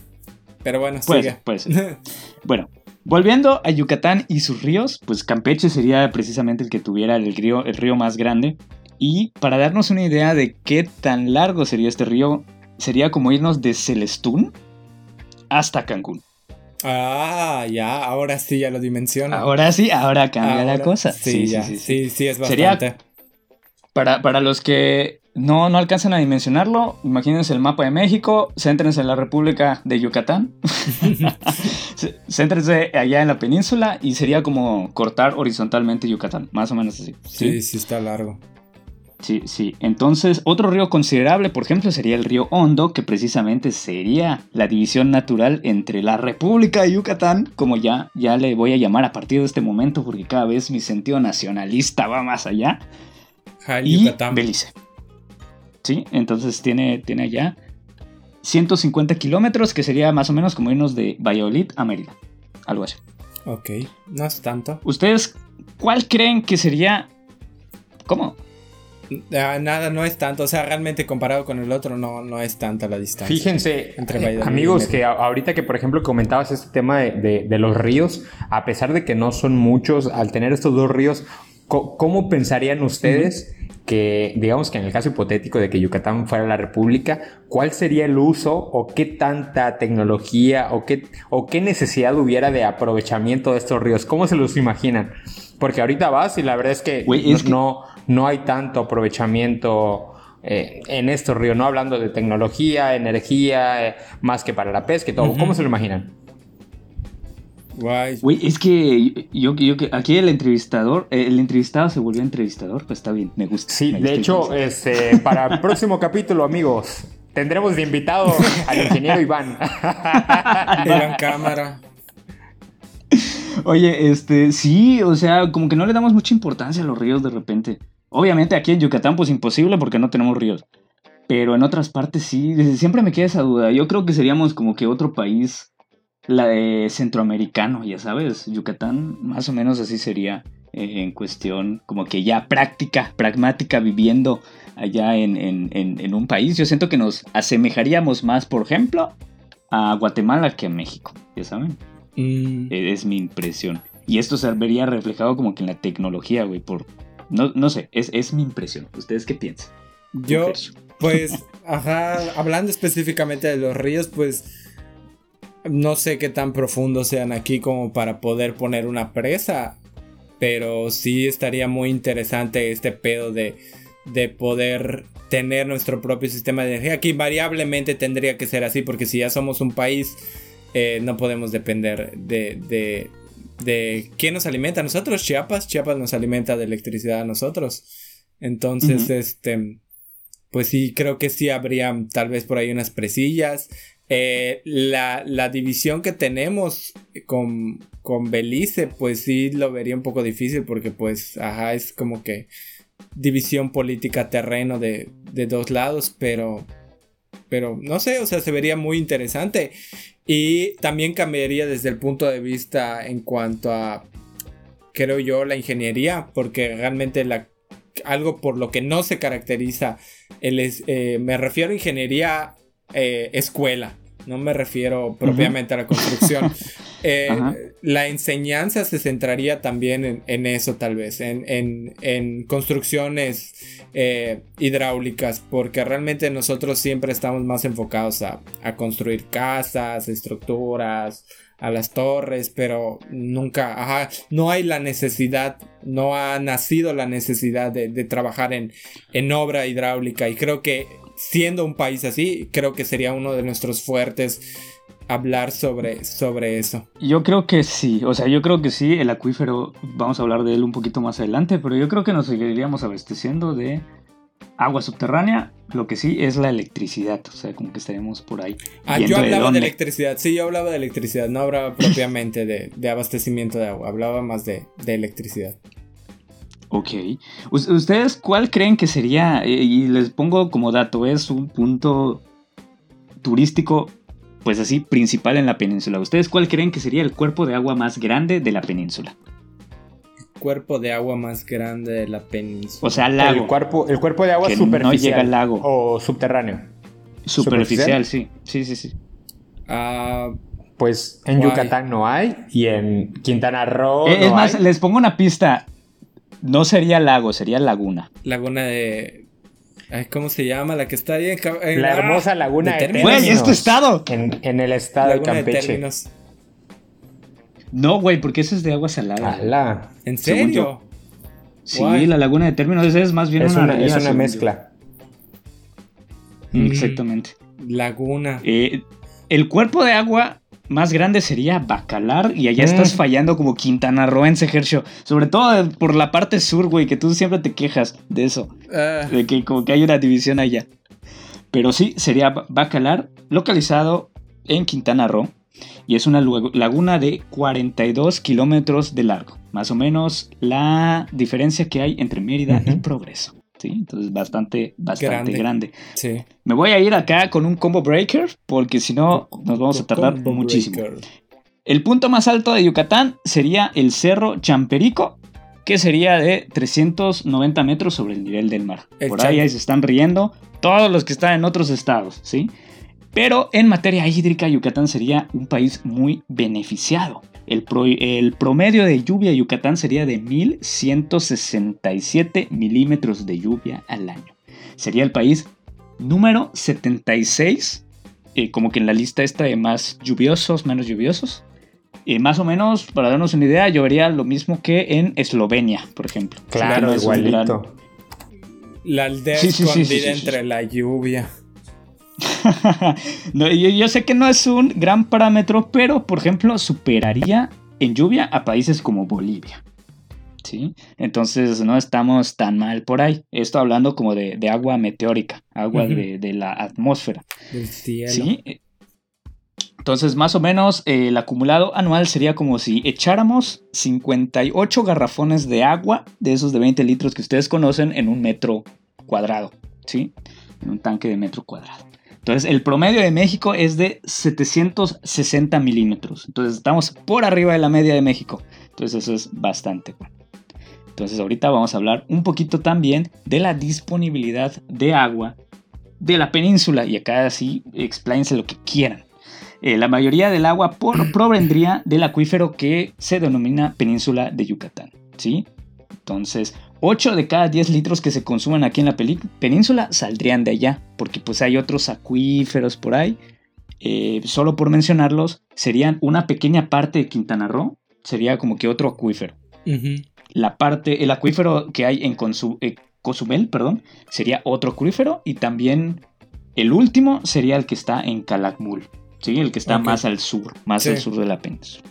Pero bueno, pues, sigue. Pues, bueno, Volviendo a Yucatán y sus ríos, pues Campeche sería precisamente el que tuviera el río, el río más grande. Y para darnos una idea de qué tan largo sería este río, sería como irnos de Celestún hasta Cancún. Ah, ya, ahora sí ya lo dimensiona. Ahora sí, ahora cambia la cosa. Sí, sí, sí, sí, sí, es bastante. Sería, para, para los que no, no alcanzan a dimensionarlo. Imagínense el mapa de México, céntrense en la República de Yucatán, céntrense allá en la península y sería como cortar horizontalmente Yucatán, más o menos así. Sí, sí, está largo. Sí, sí. Entonces, otro río considerable, por ejemplo, sería el río Hondo, que precisamente sería la división natural entre la República de Yucatán, como ya, ya le voy a llamar a partir de este momento, porque cada vez mi sentido nacionalista va más allá, y Belice. ¿Sí? Entonces tiene, tiene allá 150 kilómetros, que sería más o menos como irnos de Valladolid a Mérida. Algo así. Ok, no es tanto. ¿Ustedes cuál creen que sería... ¿Cómo? Ah, nada, no es tanto. O sea, realmente comparado con el otro, no, no es tanta la distancia. Fíjense, entre eh, amigos, que ahorita que por ejemplo comentabas este tema de, los ríos, a pesar de que no son muchos, al tener estos dos ríos, ¿cómo pensarían ustedes? que, digamos que en el caso hipotético de que Yucatán fuera la república, ¿cuál sería el uso o qué tanta tecnología o qué, o qué necesidad hubiera de aprovechamiento de estos ríos? ¿Cómo se los imaginan? Porque ahorita vas y la verdad es que, no, no, hay tanto aprovechamiento eh, en estos ríos, no hablando de tecnología, energía, eh, más que para la pesca y todo. ¿Cómo se lo imaginan? Guay. es que yo, yo, aquí el entrevistador, eh, el entrevistado se volvió entrevistador, pues está bien, me gusta. Sí, de hecho, este, para el próximo capítulo, amigos, tendremos de invitado al ingeniero Iván. Iván Cámara. Oye, este, sí, o sea, como que no le damos mucha importancia a los ríos de repente. Obviamente aquí en Yucatán pues imposible porque no tenemos ríos. Pero en otras partes sí, desde siempre me queda esa duda. Yo creo que seríamos como que otro país la de centroamericano, ya sabes, Yucatán más o menos así sería eh, en cuestión como que ya práctica, pragmática, viviendo allá en, un país. Yo siento que nos asemejaríamos más, por ejemplo, a Guatemala que a México, ya saben. Mm. E, es mi impresión. Y esto se vería reflejado como que en la tecnología, güey, por... No, no sé, es, es mi impresión. ¿Ustedes qué piensan? Yo, pues, ajá, hablando específicamente de los ríos, pues no sé qué tan profundos sean aquí como para poder poner una presa. Pero sí estaría muy interesante este pedo de, de poder tener nuestro propio sistema de energía. Que invariablemente tendría que ser así. Porque si ya somos un país, eh, no podemos depender de, de, de quién nos alimenta a nosotros. Chiapas. Chiapas nos alimenta de electricidad a nosotros. Entonces, este. Pues sí, creo que sí habría tal vez por ahí unas presillas. Eh, la, división que tenemos con, con, Belice, pues sí lo vería un poco difícil porque pues, ajá, es como que división política terreno de, dos lados, pero, pero no sé, o sea, se vería muy interesante. Y también cambiaría desde el punto de vista en cuanto a, creo yo, la ingeniería, porque realmente la, algo por lo que no se caracteriza, el eh, me refiero a ingeniería eh, escuela, no me refiero propiamente a la construcción. Eh, la enseñanza se centraría también en, eso tal vez, en, construcciones eh, hidráulicas, porque realmente nosotros siempre estamos más enfocados a, construir casas, estructuras, a las torres, pero nunca, ajá, no hay la necesidad, no ha nacido la necesidad de, de trabajar en, en obra hidráulica y creo que siendo un país así, creo que sería uno de nuestros fuertes hablar sobre, sobre eso. Yo creo que sí, o sea, yo creo que sí, el acuífero, vamos a hablar de él un poquito más adelante, pero yo creo que nos seguiríamos abasteciendo de agua subterránea, lo que sí es la electricidad, o sea, como que estaríamos por ahí. Ah, yo hablaba de, electricidad, sí, yo hablaba de electricidad, no hablaba propiamente de, abastecimiento de agua, hablaba más de, de electricidad. Ok. ¿Ustedes cuál creen que sería, eh, y les pongo como dato, es un punto turístico, pues así, principal en la península? ¿Ustedes cuál creen que sería el cuerpo de agua más grande de la península? Cuerpo de agua más grande de la península. O sea, lago. El cuerpo, el cuerpo de agua superficial. No llega al lago. O subterráneo. Superficial, sí. Sí, sí, sí. Ah. pues en Yucatán no hay y en Quintana Roo. Eh, es más, les pongo una pista. No sería lago, sería laguna. Laguna de. ¿Cómo se llama? La que está ahí en. la hermosa laguna de, de Güey, ¿es tu estado? En, el estado de Campeche. no, güey, porque ese es de agua salada. ¿En serio? Sí, la laguna de términos es más bien es una, es una mezcla. Mm, exactamente. Laguna. Eh, el cuerpo de agua más grande sería Bacalar y allá estás mm. fallando como Quintana Roo en Sejercio. Sobre todo por la parte sur, güey, que tú siempre te quejas de eso. Ah. De que como que hay una división allá. Pero sí, sería Bacalar, localizado en Quintana Roo. Y es una laguna de 42 kilómetros de largo. Más o menos la diferencia que hay entre Mérida y Progreso. Entonces bastante, bastante grande. Me voy a ir acá con un combo breaker porque si no nos vamos a tardar muchísimo. El punto más alto de Yucatán sería el Cerro Champerico, que sería de 390 metros sobre el nivel del mar. Por ahí, ahí se están riendo todos los que están en otros estados, ¿sí? Pero en materia hídrica, Yucatán sería un país muy beneficiado. El, promedio de lluvia en Yucatán sería de 1167 milímetros de lluvia al año. Sería el país número 76, eh, como que en la lista esta de más lluviosos, menos lluviosos. Y más o menos, para darnos una idea, llovería lo mismo que en Eslovenia, por ejemplo. Claro, igualito. La aldea escondida entre la lluvia. yo, sé que no es un gran parámetro, pero por ejemplo superaría en lluvia a países como Bolivia. ¿Sí? Entonces no estamos tan mal por ahí. Esto hablando como de, agua meteórica, agua de, la atmósfera. Del cielo. ¿Sí? Entonces, más o menos, eh, el acumulado anual sería como si echáramos 58 garrafones de agua, de esos de 20 litros que ustedes conocen, en un metro cuadrado, ¿sí? En un tanque de metro cuadrado. Entonces, el promedio de México es de 760 milímetros. Entonces, estamos por arriba de la media de México. Entonces, eso es bastante bueno. Entonces, ahorita vamos a hablar un poquito también de la disponibilidad de agua de la península. Y acá sí, expláyense lo que quieran. Eh, la mayoría del agua provendría del acuífero que se denomina península de Yucatán. ¿sí? Entonces, 8 de cada 10 litros que se consuman aquí en la península saldrían de allá, porque pues hay otros acuíferos por ahí. Eh, solo por mencionarlos, serían una pequeña parte de Quintana Roo, sería como que otro acuífero. La parte, el acuífero que hay en eh, Cozumel, perdón, sería otro acuífero y también el último sería el que está en Calakmul. ¿sí? El que está más al sur, más al sur de la península.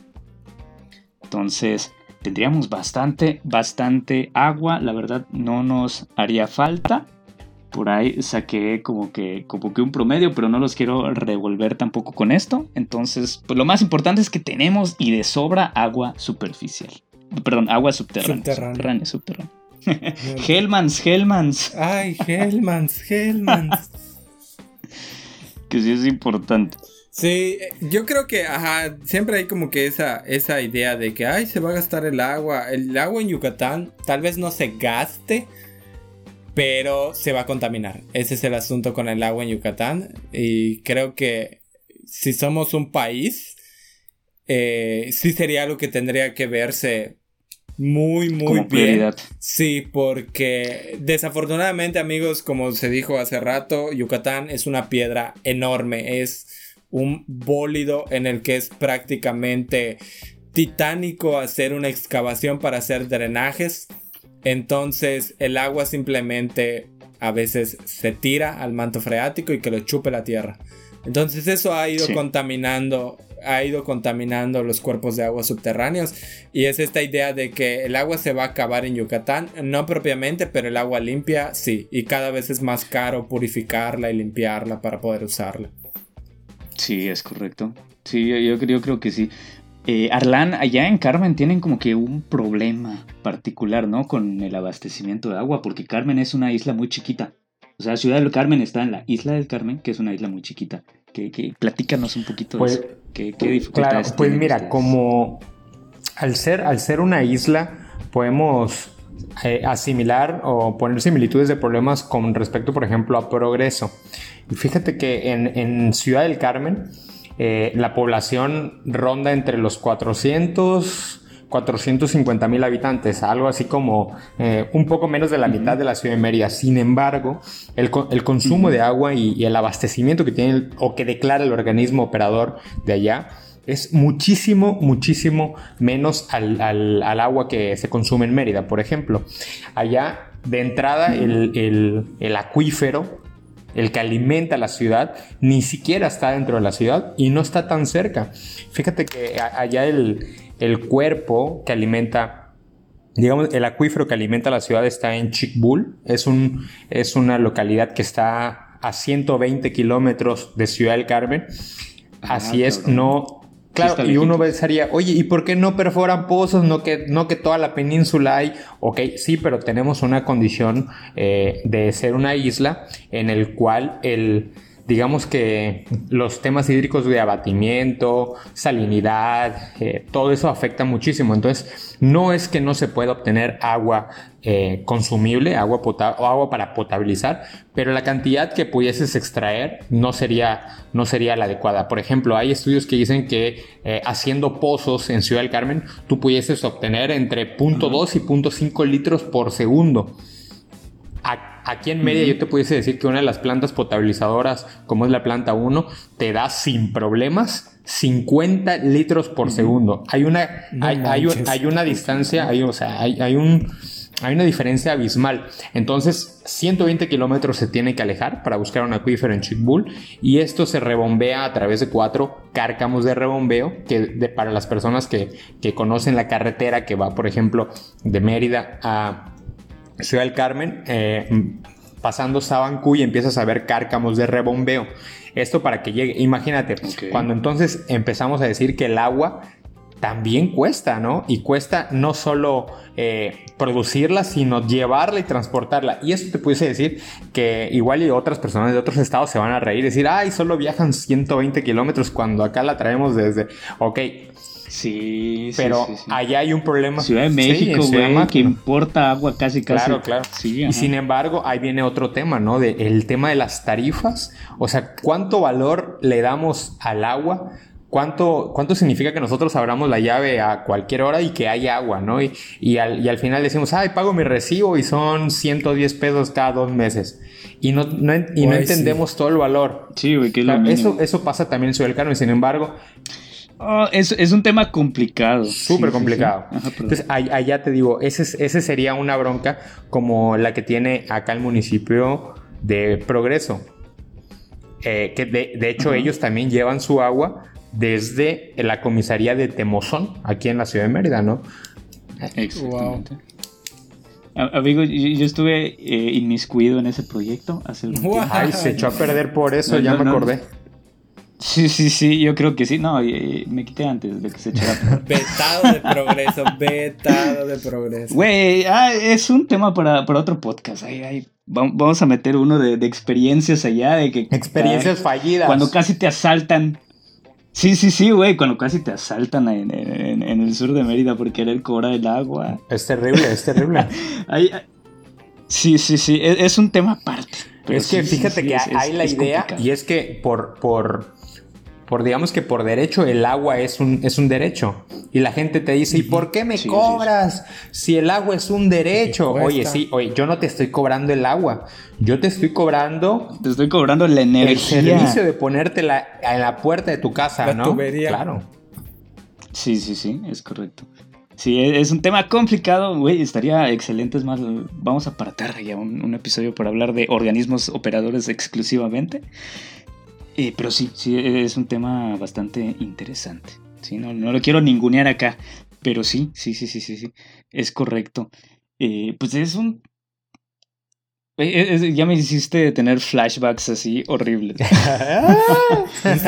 Entonces, tendríamos bastante, bastante agua. La verdad, no nos haría falta. Por ahí saqué como que, como que un promedio, pero no los quiero revolver tampoco con esto. Entonces, pues lo más importante es que tenemos y de sobra agua superficial. Perdón, agua subterránea. Subterránea, subterránea. Hellmans, Hellmans. Ay, Hellmans, Hellmans. que sí es importante. Sí, yo creo que, ajá, siempre hay como que esa, esa idea de que, ay, se va a gastar el agua. El agua en Yucatán tal vez no se gaste, pero se va a contaminar. Ese es el asunto con el agua en Yucatán. Y creo que si somos un país, eh, sí sería algo que tendría que verse muy, muy bien. Sí, porque desafortunadamente, amigos, como se dijo hace rato, Yucatán es una piedra enorme. Es un bólido en el que es prácticamente titánico hacer una excavación para hacer drenajes. Entonces el agua simplemente a veces se tira al manto freático y que lo chupe la tierra. Entonces eso ha ido contaminando, ha ido contaminando los cuerpos de agua subterráneos y es esta idea de que el agua se va a acabar en Yucatán, no propiamente, pero el agua limpia sí, y cada vez es más caro purificarla y limpiarla para poder usarla. Sí, es correcto. Sí, yo, creo, que sí. Eh, Arlán, allá en Carmen tienen como que un problema particular, ¿no? Con el abastecimiento de agua, porque Carmen es una isla muy chiquita. O sea, Ciudad del Carmen está en la isla del Carmen, que es una isla muy chiquita. Que, platícanos un poquito de pues, eso. ¿Qué, dificultades claro, Pues mira, como al ser, al ser una isla, podemos eh, asimilar o poner similitudes de problemas con respecto, por ejemplo, a progreso. Y fíjate que en, Ciudad del Carmen eh, la población ronda entre los 400 450 mil habitantes, algo así como eh, un poco menos de la mitad de la ciudad de Mérida. Sin embargo, el, consumo de agua y, y, el abastecimiento que tiene o que declara el organismo operador de allá es muchísimo, muchísimo menos al, agua que se consume en Mérida, por ejemplo. Allá, de entrada, el, acuífero, el que alimenta la ciudad, ni siquiera está dentro de la ciudad y no está tan cerca. Fíjate que allá el, cuerpo que alimenta digamos, el acuífero que alimenta la ciudad está en Chicbul. Es, un, es una localidad que está a 120 kilómetros de Ciudad del Carmen. Ah, Así es, no, Claro, y uno pensaría, oye, ¿y por qué no perforan pozos? No que, no que toda la península hay. Ok, sí, pero tenemos una condición eh, de ser una isla en el cual el, digamos que los temas hídricos de abatimiento, salinidad, eh, todo eso afecta muchísimo. Entonces, no es que no se pueda obtener agua eh, consumible, agua o agua para potabilizar, pero la cantidad que pudieses extraer no sería, no sería la adecuada. Por ejemplo, hay estudios que dicen que eh, haciendo pozos en Ciudad del Carmen, tú pudieses obtener entre 0.2 y 0.5 litros por segundo. Aquí en Mérida yo te pudiese decir que una de las plantas potabilizadoras, como es la planta 1, te da sin problemas 50 litros por segundo. Hay una, hay, una distancia, hay, o sea, hay, un, hay una diferencia abismal. Entonces, 120 kilómetros se tiene que alejar para buscar un acuífero en Chitbull y esto se rebombea a través de cuatro cárcamos de rebombeo que para las personas que, que conocen la carretera que va, por ejemplo, de Mérida a Ciudad del Carmen, eh, pasando Sabancuy empiezas a ver cárcamos de rebombeo. Esto para que llegue, imagínate, cuando entonces empezamos a decir que el agua también cuesta, ¿no? Y cuesta no solo eh, producirla, sino llevarla y transportarla. Y eso te pudiese decir que igual y otras personas de otros estados se van a reír y decir, ay, solo viajan 120 kilómetros cuando acá la traemos desde, ok, Sí, pero allá hay un problema. Ciudad de México, güey, que importa agua casi casi. Claro, claro. y sin embargo, ahí viene otro tema, ¿no? De el tema de las tarifas. O sea, ¿cuánto valor le damos al agua? ¿Cuánto, ¿Cuánto significa que nosotros abramos la llave a cualquier hora y que hay agua, ¿no? Y, y, al, y al, final decimos, ay, pago mi recibo y son 110 pesos cada dos meses. Y no, no, y no entendemos todo el valor. Sí, güey, que eso, eso pasa también en Ciudad del Carmen. Sin embargo, Oh, es, un tema complicado. Súper complicado. Entonces, allá te digo, ese, ese sería una bronca como la que tiene acá el municipio de Progreso. Eh, que de, hecho ellos también llevan su agua desde la comisaría de Temozón, aquí en la ciudad de Mérida, ¿no? Exactamente. Amigo, yo, estuve eh, inmiscuido en ese proyecto hace un tiempo. Ay, se echó a perder por eso, ya me acordé. Sí, sí, sí, yo creo que sí. No, me quité antes de que se echara. vetado de progreso, vetado de progreso. Güey, ah, es un tema para, otro podcast. vamos a meter uno de, experiencias allá, de que... Experiencias fallidas. Cuando casi te asaltan. Sí, sí, sí, güey, cuando casi te asaltan en, el sur de Mérida por querer cobrar el agua. Es terrible, es terrible. sí, sí, sí, es, un tema aparte. es que fíjate que hay la idea y es que por, por por digamos que por derecho el agua es un, es un derecho. Y la gente te dice, ¿y por qué me cobras si el agua es un derecho? Oye, sí, oye, yo no te estoy cobrando el agua, yo te estoy cobrando... Te estoy cobrando la energía. El servicio de ponértela en la puerta de tu casa, ¿no? Claro. Sí, sí, sí, es correcto. Sí, e, es un tema complicado, güey. Estaría excelente. Es más, vamos a apartar ya un, un, episodio para hablar de organismos operadores exclusivamente. Eh, pero sí, sí, es un tema bastante interesante. ¿sí? No, no lo quiero ningunear acá, pero sí, sí, sí, sí, sí, sí, es correcto. Eh, pues es un... Eh, ya me hiciste tener flashbacks así horribles.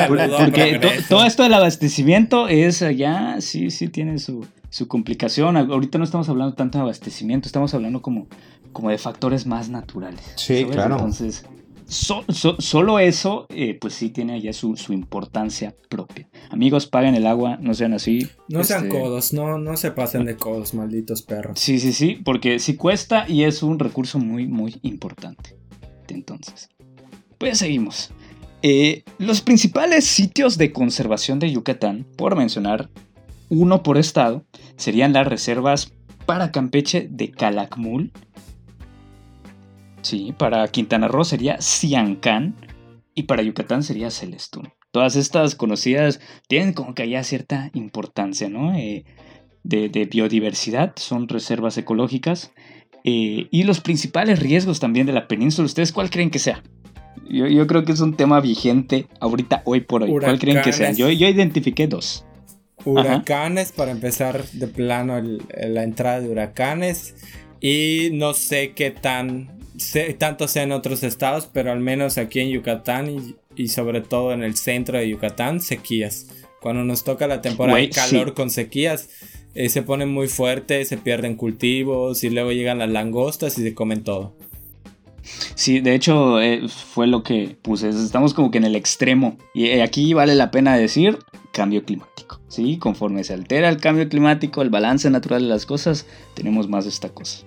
Porque todo esto del abastecimiento es allá, sí, sí tiene su, su complicación. Ahorita no estamos hablando tanto de abastecimiento, estamos hablando como, como de factores más naturales. Sí, claro. Entonces, solo eso, eh, pues sí tiene ya su, importancia propia. Amigos, paguen el agua, no sean así. No sean este, codos, no, no se pasen de codos, malditos perros. Sí, sí, sí, porque sí cuesta y es un recurso muy, muy importante. Entonces, pues seguimos. Eh, los principales sitios de conservación de Yucatán, por mencionar uno por estado, serían las reservas para Campeche de Calakmul, Sí, para Quintana Roo sería Ciancán y para Yucatán sería Celestún. Todas estas conocidas tienen como que haya cierta importancia, ¿no? Eh, de, biodiversidad, son reservas ecológicas. Eh, y los principales riesgos también de la península, ¿ustedes cuál creen que sea? Yo, creo que es un tema vigente ahorita, hoy por hoy. ¿Cuál creen que sea? Yo, yo identifiqué dos. Huracanes, para empezar de plano la entrada de huracanes. Y no sé qué tan tanto sea en otros estados, pero al menos aquí en Yucatán y, sobre todo en el centro de Yucatán, sequías. Cuando nos toca la temporada de calor con sequías, eh, se pone muy fuerte, se pierden cultivos y luego llegan las langostas y se comen todo. Sí, de hecho eh, fue lo que puse. Estamos como que en el extremo. Y eh, aquí vale la pena decir cambio climático. ¿sí? Conforme se altera el cambio climático, el balance natural de las cosas, tenemos más de esta cosa.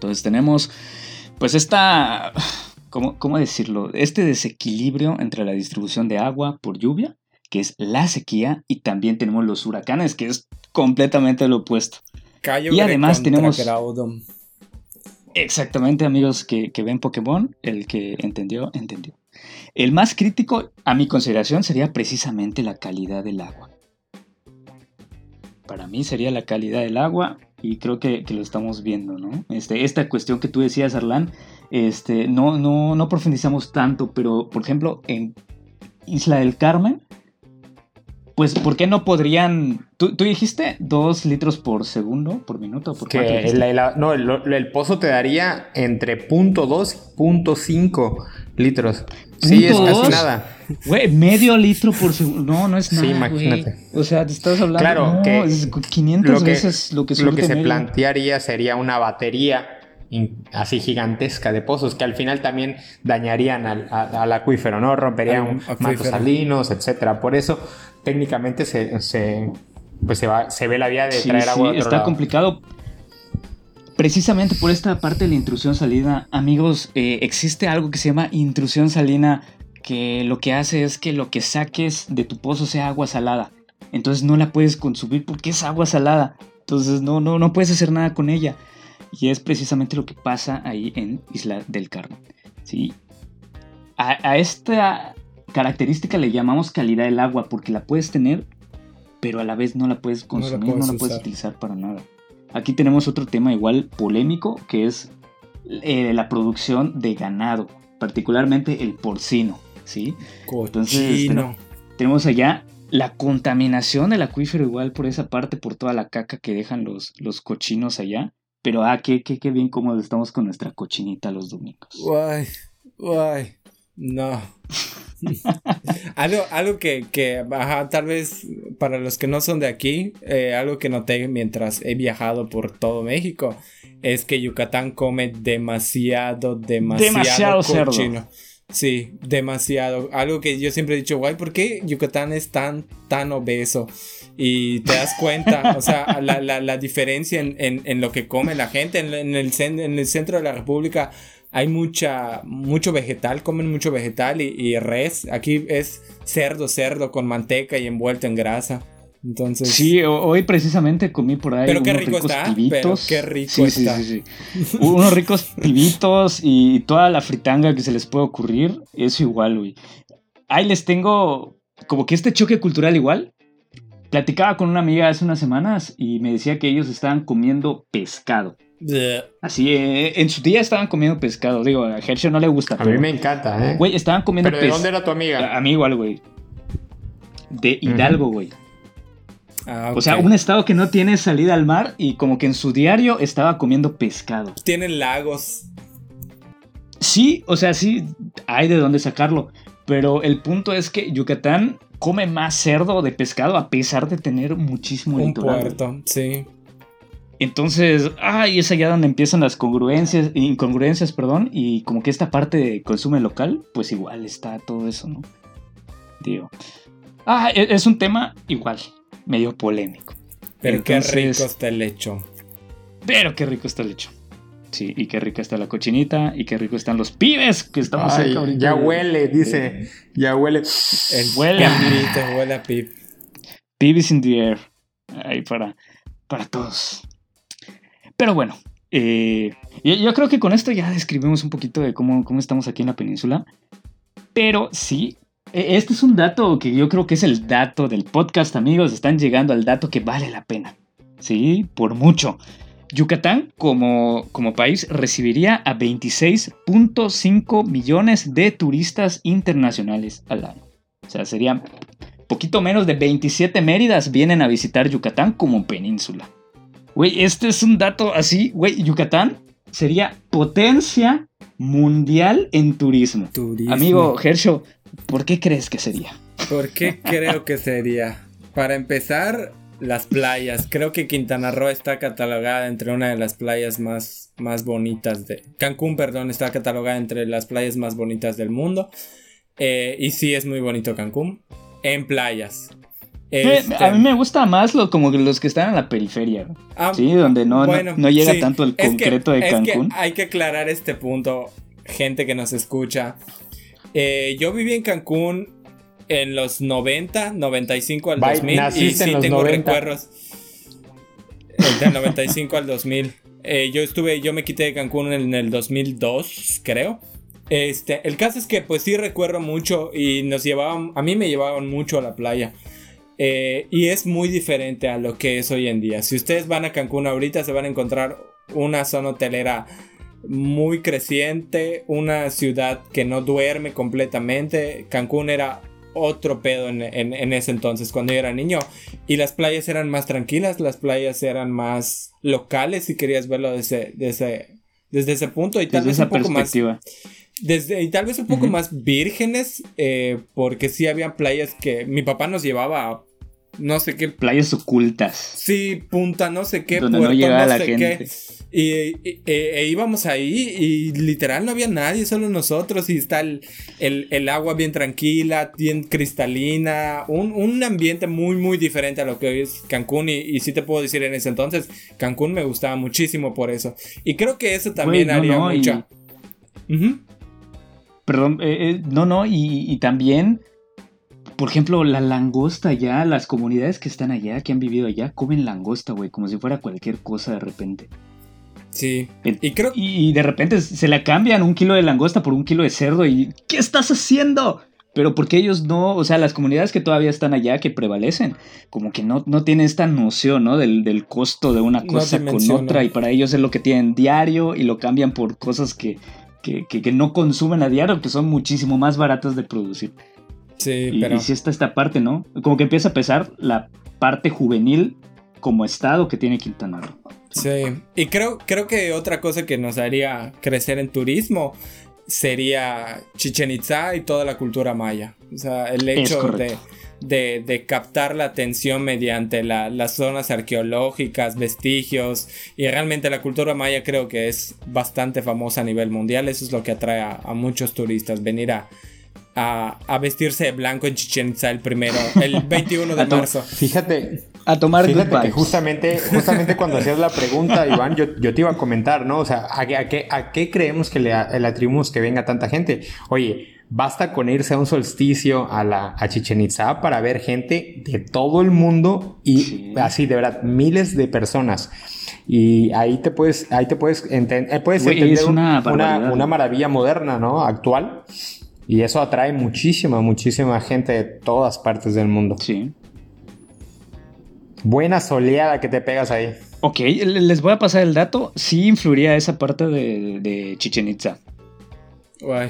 Entonces tenemos pues esta, ¿cómo, ¿cómo, decirlo? Este desequilibrio entre la distribución de agua por lluvia, que es la sequía, y también tenemos los huracanes, que es completamente lo opuesto. y además tenemos... Exactamente, amigos que, que ven Pokémon, el que entendió, entendió. El más crítico, a mi consideración, sería precisamente la calidad del agua. Para mí sería la calidad del agua y creo que, que lo estamos viendo, ¿no? Este, esta cuestión que tú decías, Arlan, este, no, no, no profundizamos tanto, pero por ejemplo, en Isla del Carmen, pues, ¿por qué no podrían? ¿Tú, dijiste dos litros por segundo, por minuto? Por que no, el, pozo te daría entre .2 y .5 litros. Sí, es casi nada. Güey, medio litro por segundo. No, no es nada. Sí, imagínate. O sea, te estás hablando. Claro, que es 500 veces lo que Lo que se plantearía sería una batería así gigantesca de pozos que al final también dañarían al, acuífero, ¿no? Romperían mantos salinos, etcétera. Por eso técnicamente se, se, pues se, va, se ve la vía de traer agua. Sí, está complicado. Precisamente por esta parte de la intrusión salina, amigos, eh, existe algo que se llama intrusión salina que lo que hace es que lo que saques de tu pozo sea agua salada. Entonces no la puedes consumir porque es agua salada. Entonces no, no, no puedes hacer nada con ella. Y es precisamente lo que pasa ahí en Isla del Carmen. ¿sí? A, esta característica le llamamos calidad del agua porque la puedes tener, pero a la vez no la puedes consumir, no la puedes, utilizar para nada. Aquí tenemos otro tema igual polémico que es eh, la producción de ganado, particularmente el porcino. ¿sí? Entonces, tenemos allá la contaminación del acuífero igual por esa parte, por toda la caca que dejan los, los cochinos allá. Pero ah, qué, qué, qué bien cómodos estamos con nuestra cochinita los domingos. Guay, guay. No. algo algo que, que tal vez para los que no son de aquí, eh, algo que noté mientras he viajado por todo México es que Yucatán come demasiado, demasiado, cochino. Sí, demasiado. Algo que yo siempre he dicho, guay, ¿por qué Yucatán es tan, tan obeso? Y te das cuenta, o sea, la, la, la diferencia en, en, en, lo que come la gente. En, en, el, en el centro de la República hay mucha, mucho vegetal, comen mucho vegetal y, y res. Aquí es cerdo, cerdo con manteca y envuelto en grasa. Entonces. Sí, hoy precisamente comí por ahí. Pero qué rico está. Pero qué rico está. Sí, sí, unos ricos pibitos y toda la fritanga que se les puede ocurrir. Eso igual, güey. Ahí les tengo como que este choque cultural igual. Platicaba con una amiga hace unas semanas y me decía que ellos estaban comiendo pescado. Así, eh, en su día estaban comiendo pescado. Digo, a Hershey no le gusta. A mí me encanta, ¿eh? Güey, estaban comiendo ¿Pero de dónde era tu amiga? A mí igual, güey. De Hidalgo, güey. Ah, o sea, un estado que no tiene salida al mar y como que en su diario estaba comiendo pescado. Tienen lagos. Sí, o sea, sí, hay de dónde sacarlo. Pero el punto es que Yucatán come más cerdo de pescado a pesar de tener muchísimo un puerto, sí. Entonces, ay, es allá donde empiezan las congruencias, incongruencias, perdón, y como que esta parte de consumo local, pues igual está todo eso, ¿no? Digo. Ah, e, es un tema igual, medio polémico. Pero qué rico está el lecho. Pero qué rico está el lecho. Sí, y qué rica está la cochinita, y qué rico están los pibes que estamos cerca Ya huele, dice. Ya huele. El huele. a huele a pib. Pibes in the air. Ahí para, para todos. Pero bueno, eh, yo, creo que con esto ya describimos un poquito de cómo, cómo estamos aquí en la península. Pero sí, e, este es un dato que yo creo que es el dato del podcast, amigos. Están llegando al dato que vale la pena. Sí, por mucho. Yucatán como, como país recibiría a 26.5 millones de turistas internacionales al año. O sea, serían poquito menos de 27 Méridas vienen a visitar Yucatán como península. Güey, este es un dato así, güey, Yucatán sería potencia mundial en turismo. turismo. Amigo Gersho, ¿Por qué crees que sería? ¿Por qué creo que sería? Para empezar, las playas. Creo que Quintana Roo está catalogada entre una de las playas más, más bonitas de... Cancún, perdón, está catalogada entre las playas más bonitas del mundo. Eh, y sí es muy bonito Cancún. En playas. Este, a mí me gusta más lo, como los que están en la periferia. Ah, sí, donde no, no, llega tanto el concreto de Cancún. hay que aclarar este punto, gente que nos escucha. Eh, yo viví en Cancún en los 90, 95 al 2000 y sí tengo recuerdos del 95 al 2000. Eh, yo estuve, yo me quité de Cancún en el 2002, creo. Este, el caso es que pues sí recuerdo mucho y nos llevaban, a mí me llevaban mucho a la playa. Eh, y es muy diferente a lo que es hoy en día. Si ustedes van a Cancún ahorita se van a encontrar una zona hotelera muy creciente, una ciudad que no duerme completamente. Cancún era otro pedo en, ese entonces cuando yo era niño. Y las playas eran más tranquilas, las playas eran más locales si querías verlo desde, desde, desde ese punto y tal vez un poco más desde, y tal vez un poco más vírgenes, eh, porque sí había playas que mi papá nos llevaba a no sé qué. Playas ocultas. Sí, punta, no sé qué, puerto, no, la sé qué. Y, e, íbamos ahí y literal no había nadie, solo nosotros. Y está el, el, agua bien tranquila, bien cristalina. Un, un, ambiente muy, muy diferente a lo que hoy es Cancún. Y, y, sí te puedo decir en ese entonces, Cancún me gustaba muchísimo por eso. Y creo que eso también haría mucha. Perdón, eh, eh, no, no, y, también, por ejemplo, la langosta ya, las comunidades que están allá, que han vivido allá, comen langosta, güey, como si fuera cualquier cosa de repente. Sí. Y creo. Y de repente se la cambian un kilo de langosta por un kilo de cerdo y. ¿Qué estás haciendo? Pero porque ellos no, o sea, las comunidades que todavía están allá, que prevalecen, como que no, no tienen esta noción, ¿no? Del, del costo de una cosa con otra y para ellos es lo que tienen diario y lo cambian por cosas que, que, no consumen a diario, que son muchísimo más baratas de producir. Sí, y, pero... Y si está esta parte, ¿no? Como que empieza a pesar la parte juvenil como estado que tiene Quintana Roo. Sí, y creo, creo que otra cosa que nos haría crecer en turismo sería Chichen Itza y toda la cultura maya. O sea, el hecho de de, captar la atención mediante las zonas arqueológicas, vestigios y realmente la cultura maya creo que es bastante famosa a nivel mundial. Eso es lo que atrae a, muchos turistas, venir a, a, vestirse de blanco en Chichen Itza el primero, el 21 de marzo. Fíjate, a tomar Fíjate que justamente, justamente cuando hacías la pregunta, Iván, yo, yo, te iba a comentar, ¿no? O sea, ¿a, qué, a qué creemos que le, le atribuimos que venga tanta gente? Oye, Basta con irse a un solsticio a, la, a Chichen Itza para ver gente de todo el mundo y así, de verdad, miles de personas. Y ahí te puedes, ahí te puedes, entender puedes entender una, una, maravilla moderna, ¿no? Actual. Y eso atrae muchísima, muchísima gente de todas partes del mundo. Sí. Buena soleada que te pegas ahí. Ok, les voy a pasar el dato. Sí influiría esa parte de, de Chichen Itza.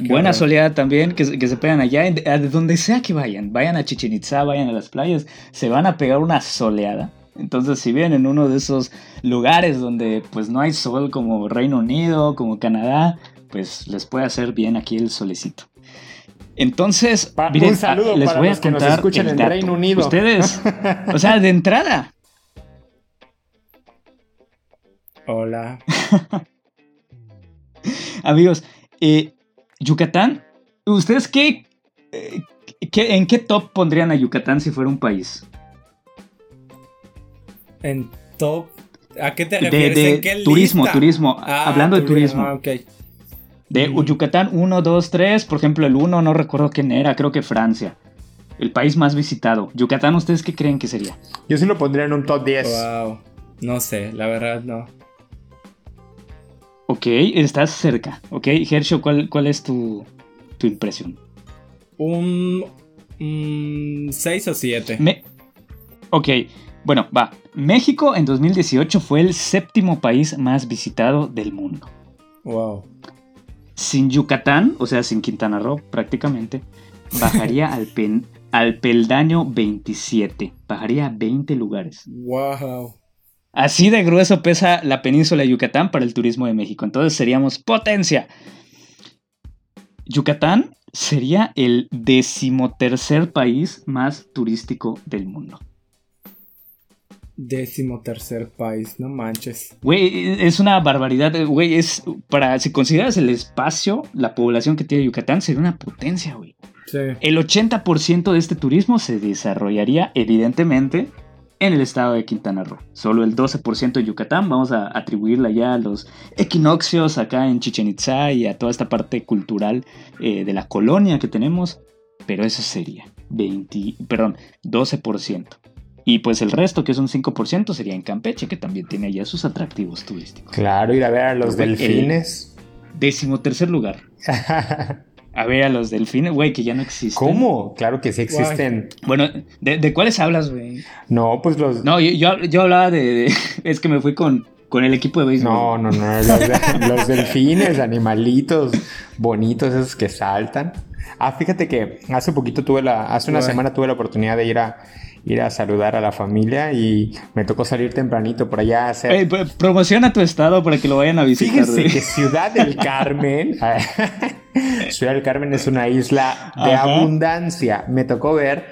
Buena soleada también, que, se pegan allá, a donde sea que vayan, vayan a Chichen Itza, vayan a las playas, se van a pegar una soleada. Entonces, si vienen en uno de esos lugares donde pues no hay sol como Reino Unido, como Canadá, pues les puede hacer bien aquí el solecito. Entonces, un saludo les voy a contar que nos escuchen en Reino Unido. Ustedes, o sea, de entrada. Hola. Amigos, eh, Yucatán, ¿ustedes qué, eh, qué, en qué top pondrían a Yucatán si fuera un país? En top. ¿A qué te refieres? De, ¿En qué turismo, turismo. Ah, hablando de turismo. Ah, de mm. Yucatán 1, 2, 3. Por ejemplo, el 1 no recuerdo quién era, creo que Francia. El país más visitado. Yucatán, ¿ustedes qué creen que sería? Yo sí lo pondría en un top 10. Wow. No sé, la verdad no. Ok, estás cerca. Ok, Hershey, ¿cuál, cuál es tu, impresión? Un 6 o 7. Ok, bueno, va. México en 2018 fue el séptimo país más visitado del mundo. Wow. Sin Yucatán, o sea, sin Quintana Roo prácticamente, bajaría al, pen, al peldaño 27. Bajaría a 20 lugares. Wow. Así de grueso pesa la península de Yucatán para el turismo de México. Entonces seríamos potencia. Yucatán sería el decimotercer país más turístico del mundo. Decimotercer país, no manches. Güey, es una barbaridad. Güey, es para si consideras el espacio, la población que tiene Yucatán, sería una potencia, güey. Sí. El 80% de este turismo se desarrollaría, evidentemente, en el estado de Quintana Roo. Solo el 12% de Yucatán, vamos a atribuirla ya a los equinoccios acá en Chichen Itza y a toda esta parte cultural eh, de la colonia que tenemos, pero eso sería 20, perdón, 12%. Y pues el resto, que es un 5%, sería en Campeche, que también tiene allá sus atractivos turísticos. Claro, ir a ver a los delfines. Décimo tercer lugar. A ver, a los delfines, güey, que ya no existen. ¿Cómo? Claro que sí existen. Bueno, ¿de, cuáles hablas, güey? No, pues los. No, yo, yo, hablaba de, Es que me fui con, con el equipo de béisbol. No, no, no. Los, delfines, animalitos bonitos, esos que saltan. Ah, fíjate que hace poquito tuve la. Hace una semana tuve la oportunidad de ir a ir a saludar a la familia y me tocó salir tempranito por allá a hacer... promociona tu estado para que lo vayan a visitar. Fíjense que Ciudad del Carmen... Ciudad del Carmen es una isla de abundancia. Me tocó ver...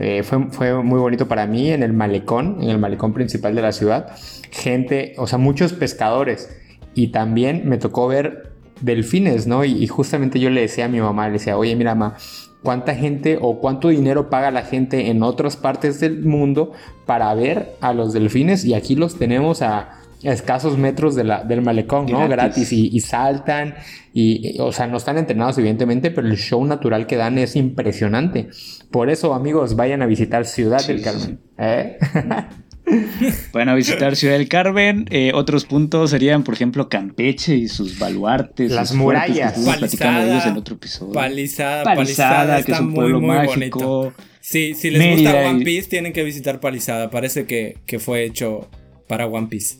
Eh, fue, fue, muy bonito para mí en el malecón, en el malecón principal de la ciudad. Gente, o sea, muchos pescadores. Y también me tocó ver delfines, ¿no? Y, y justamente yo le decía a mi mamá, le decía, oye, mira, mamá, cuánta gente o cuánto dinero paga la gente en otras partes del mundo para ver a los delfines y aquí los tenemos a, escasos metros de la, del malecón, ¿no? Gratis, y, saltan y, o sea, no están entrenados evidentemente, pero el show natural que dan es impresionante. Por eso, amigos, vayan a visitar Ciudad del Carmen. ¿eh? Pueden visitar Ciudad del Carmen. Eh, otros puntos serían, por ejemplo, Campeche y sus baluartes. Las murallas. Palizada, de ellos en otro episodio. Palizada, Palizada, que es un pueblo muy, mágico. Sí, si les gusta One Piece, tienen que visitar Palizada. Parece que, que fue hecho para One Piece.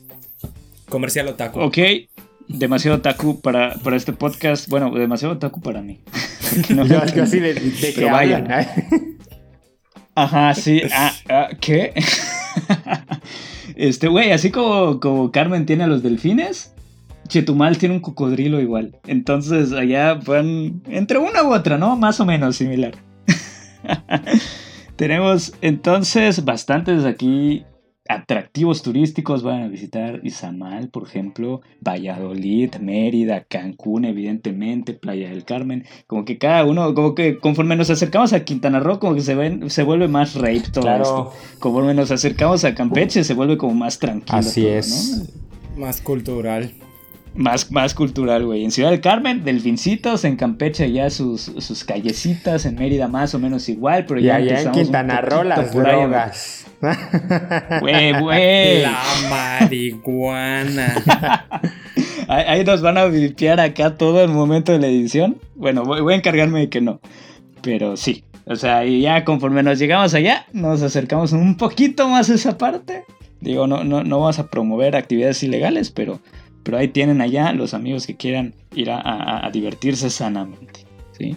Comercial otaku. Ok, demasiado otaku para, para este podcast. Bueno, demasiado otaku para mí. no, yo, así de, de que vayan. Ajá, sí. Ah, ah, ¿Qué? este, güey, así como, como Carmen tiene a los delfines, Chetumal tiene un cocodrilo igual. Entonces allá van entre una u otra, ¿no? Más o menos similar. Tenemos entonces bastantes aquí atractivos turísticos van a visitar Izamal, por ejemplo, Valladolid, Mérida, Cancún, evidentemente, Playa del Carmen. Como que cada uno, como que conforme nos acercamos a Quintana Roo, como que se, ven, se vuelve más rape todo esto. Conforme nos acercamos a Campeche, se vuelve como más tranquilo. Así es. Más cultural. Más, más cultural, güey. En Ciudad del Carmen, delfincitos, en Campeche ya sus, sus callecitas, en Mérida más o menos igual, pero ya, ya en Quintana Roo las drogas. Güey, güey. La marihuana. ahí, nos van a vipiar acá todo el momento de la edición. Bueno, voy, a encargarme de que no. Pero sí. O sea, y ya conforme nos llegamos allá, nos acercamos un poquito más a esa parte. Digo, no, no, no vamos a promover actividades ilegales, pero pero ahí tienen allá los amigos que quieran ir a, divertirse sanamente. ¿sí?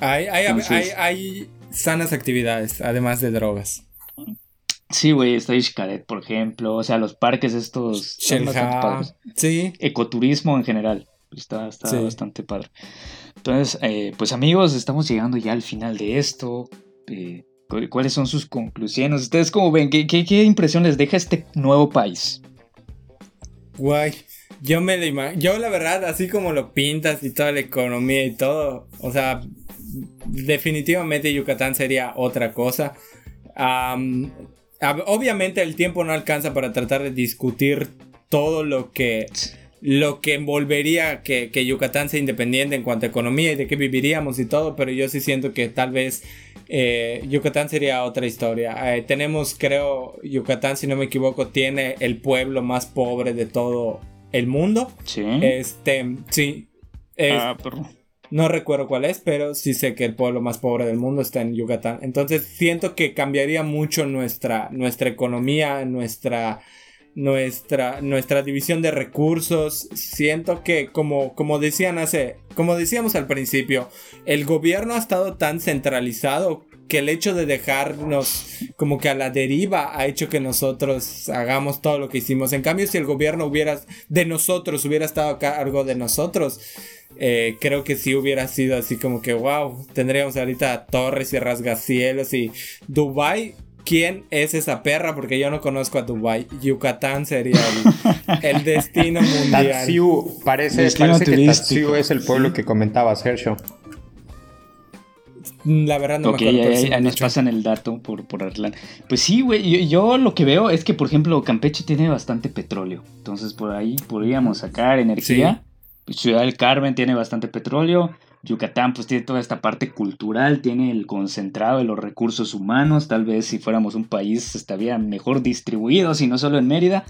Hay, hay, sanas actividades, además de drogas. Sí, güey, está Xcaret, por ejemplo. O sea, los parques estos. Sí. Ecoturismo en general. Está, está bastante padre. Entonces, eh, pues amigos, estamos llegando ya al final de esto. Eh, ¿Cuáles son sus conclusiones? ¿Ustedes cómo ven? ¿Qué, qué, qué impresión les deja este nuevo país? Guay. Yo me lo imagino. Yo, la verdad, así como lo pintas y toda la economía y todo, o sea, definitivamente Yucatán sería otra cosa. Obviamente, el tiempo no alcanza para tratar de discutir todo lo que. Lo que envolvería que, Yucatán sea independiente en cuanto a economía y de qué viviríamos y todo, pero yo sí siento que tal vez eh, Yucatán sería otra historia. Eh, tenemos, creo, Yucatán, si no me equivoco, tiene el pueblo más pobre de todo el mundo. Sí. Este, sí. ah, No recuerdo cuál es, pero sí sé que el pueblo más pobre del mundo está en Yucatán. Entonces siento que cambiaría mucho nuestra, nuestra economía, nuestra, nuestra, nuestra división de recursos. Siento que, como, como decían hace, como decíamos al principio, el gobierno ha estado tan centralizado que el hecho de dejarnos como que a la deriva ha hecho que nosotros hagamos todo lo que hicimos. En cambio, si el gobierno hubiera de nosotros hubiera estado a cargo de nosotros, eh, creo que sí hubiera sido así como que wow, tendríamos ahorita torres y rasgacielos y Dubai. ¿Quién es esa perra? Porque yo no conozco a Dubai. Yucatán sería el, destino mundial. Tatsiu, parece, parece que Tatsiu es el pueblo que comentaba Sergio. La verdad no me acuerdo. Ahí, nos pasan el dato por, por Pues sí, güey. Yo, lo que veo es que, por ejemplo, Campeche tiene bastante petróleo. Entonces por ahí podríamos sacar energía. Ciudad del Carmen tiene bastante petróleo. Yucatán pues tiene toda esta parte cultural, tiene el concentrado de los recursos humanos, tal vez si fuéramos un país estaría mejor distribuido, si no solo en Mérida.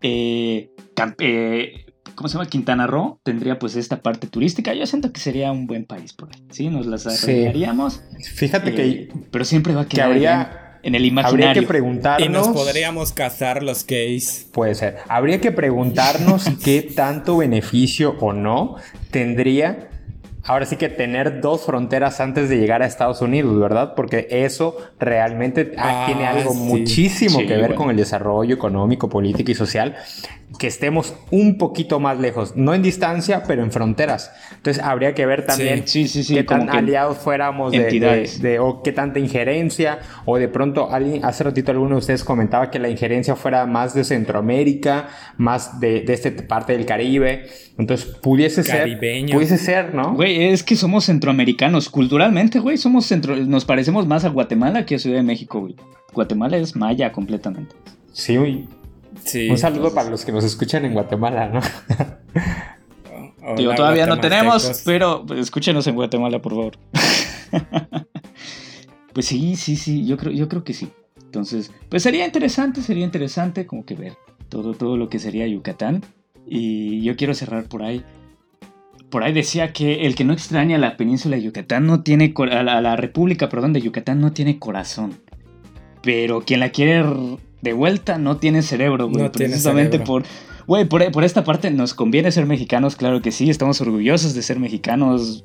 Eh, eh, ¿Cómo se llama? Quintana Roo tendría pues esta parte turística. Yo siento que sería un buen país por ahí. Sí, nos las arreglaríamos. Fíjate que... Eh, pero siempre va a quedar habría, en, el imaginario. Habría que preguntarnos... Y nos podríamos casar los gays. Puede ser. Habría que preguntarnos qué tanto beneficio o no tendría ahora sí que tener dos fronteras antes de llegar a Estados Unidos, ¿verdad? Porque eso realmente ah, tiene algo muchísimo que ver con el desarrollo económico, político y social que estemos un poquito más lejos, no en distancia, pero en fronteras. Entonces habría que ver también qué tan aliados fuéramos de, o qué tanta injerencia, o de pronto alguien, hace ratito alguno de ustedes comentaba que la injerencia fuera más de Centroamérica, más de, de esta parte del Caribe. Entonces pudiese ser, pudiese ser, ¿no? Güey, es que somos centroamericanos, culturalmente, güey, somos centro, nos parecemos más a Guatemala que a Ciudad de México, güey. Guatemala es maya completamente. Sí, güey. Un saludo para los que nos escuchan en Guatemala, ¿no? Digo, todavía no tenemos, pero escúchenos en Guatemala, por favor. pues sí, sí, sí, yo creo, yo creo que sí. Entonces, pues sería interesante, sería interesante como que ver todo, todo lo que sería Yucatán. Y yo quiero cerrar por ahí. Por ahí decía que el que no extraña la península de Yucatán no tiene, a la, a la República, perdón, de Yucatán no tiene corazón. Pero quien la quiere de vuelta no tiene cerebro, güey. precisamente por. Güey, por, esta parte nos conviene ser mexicanos, claro que sí. Estamos orgullosos de ser mexicanos.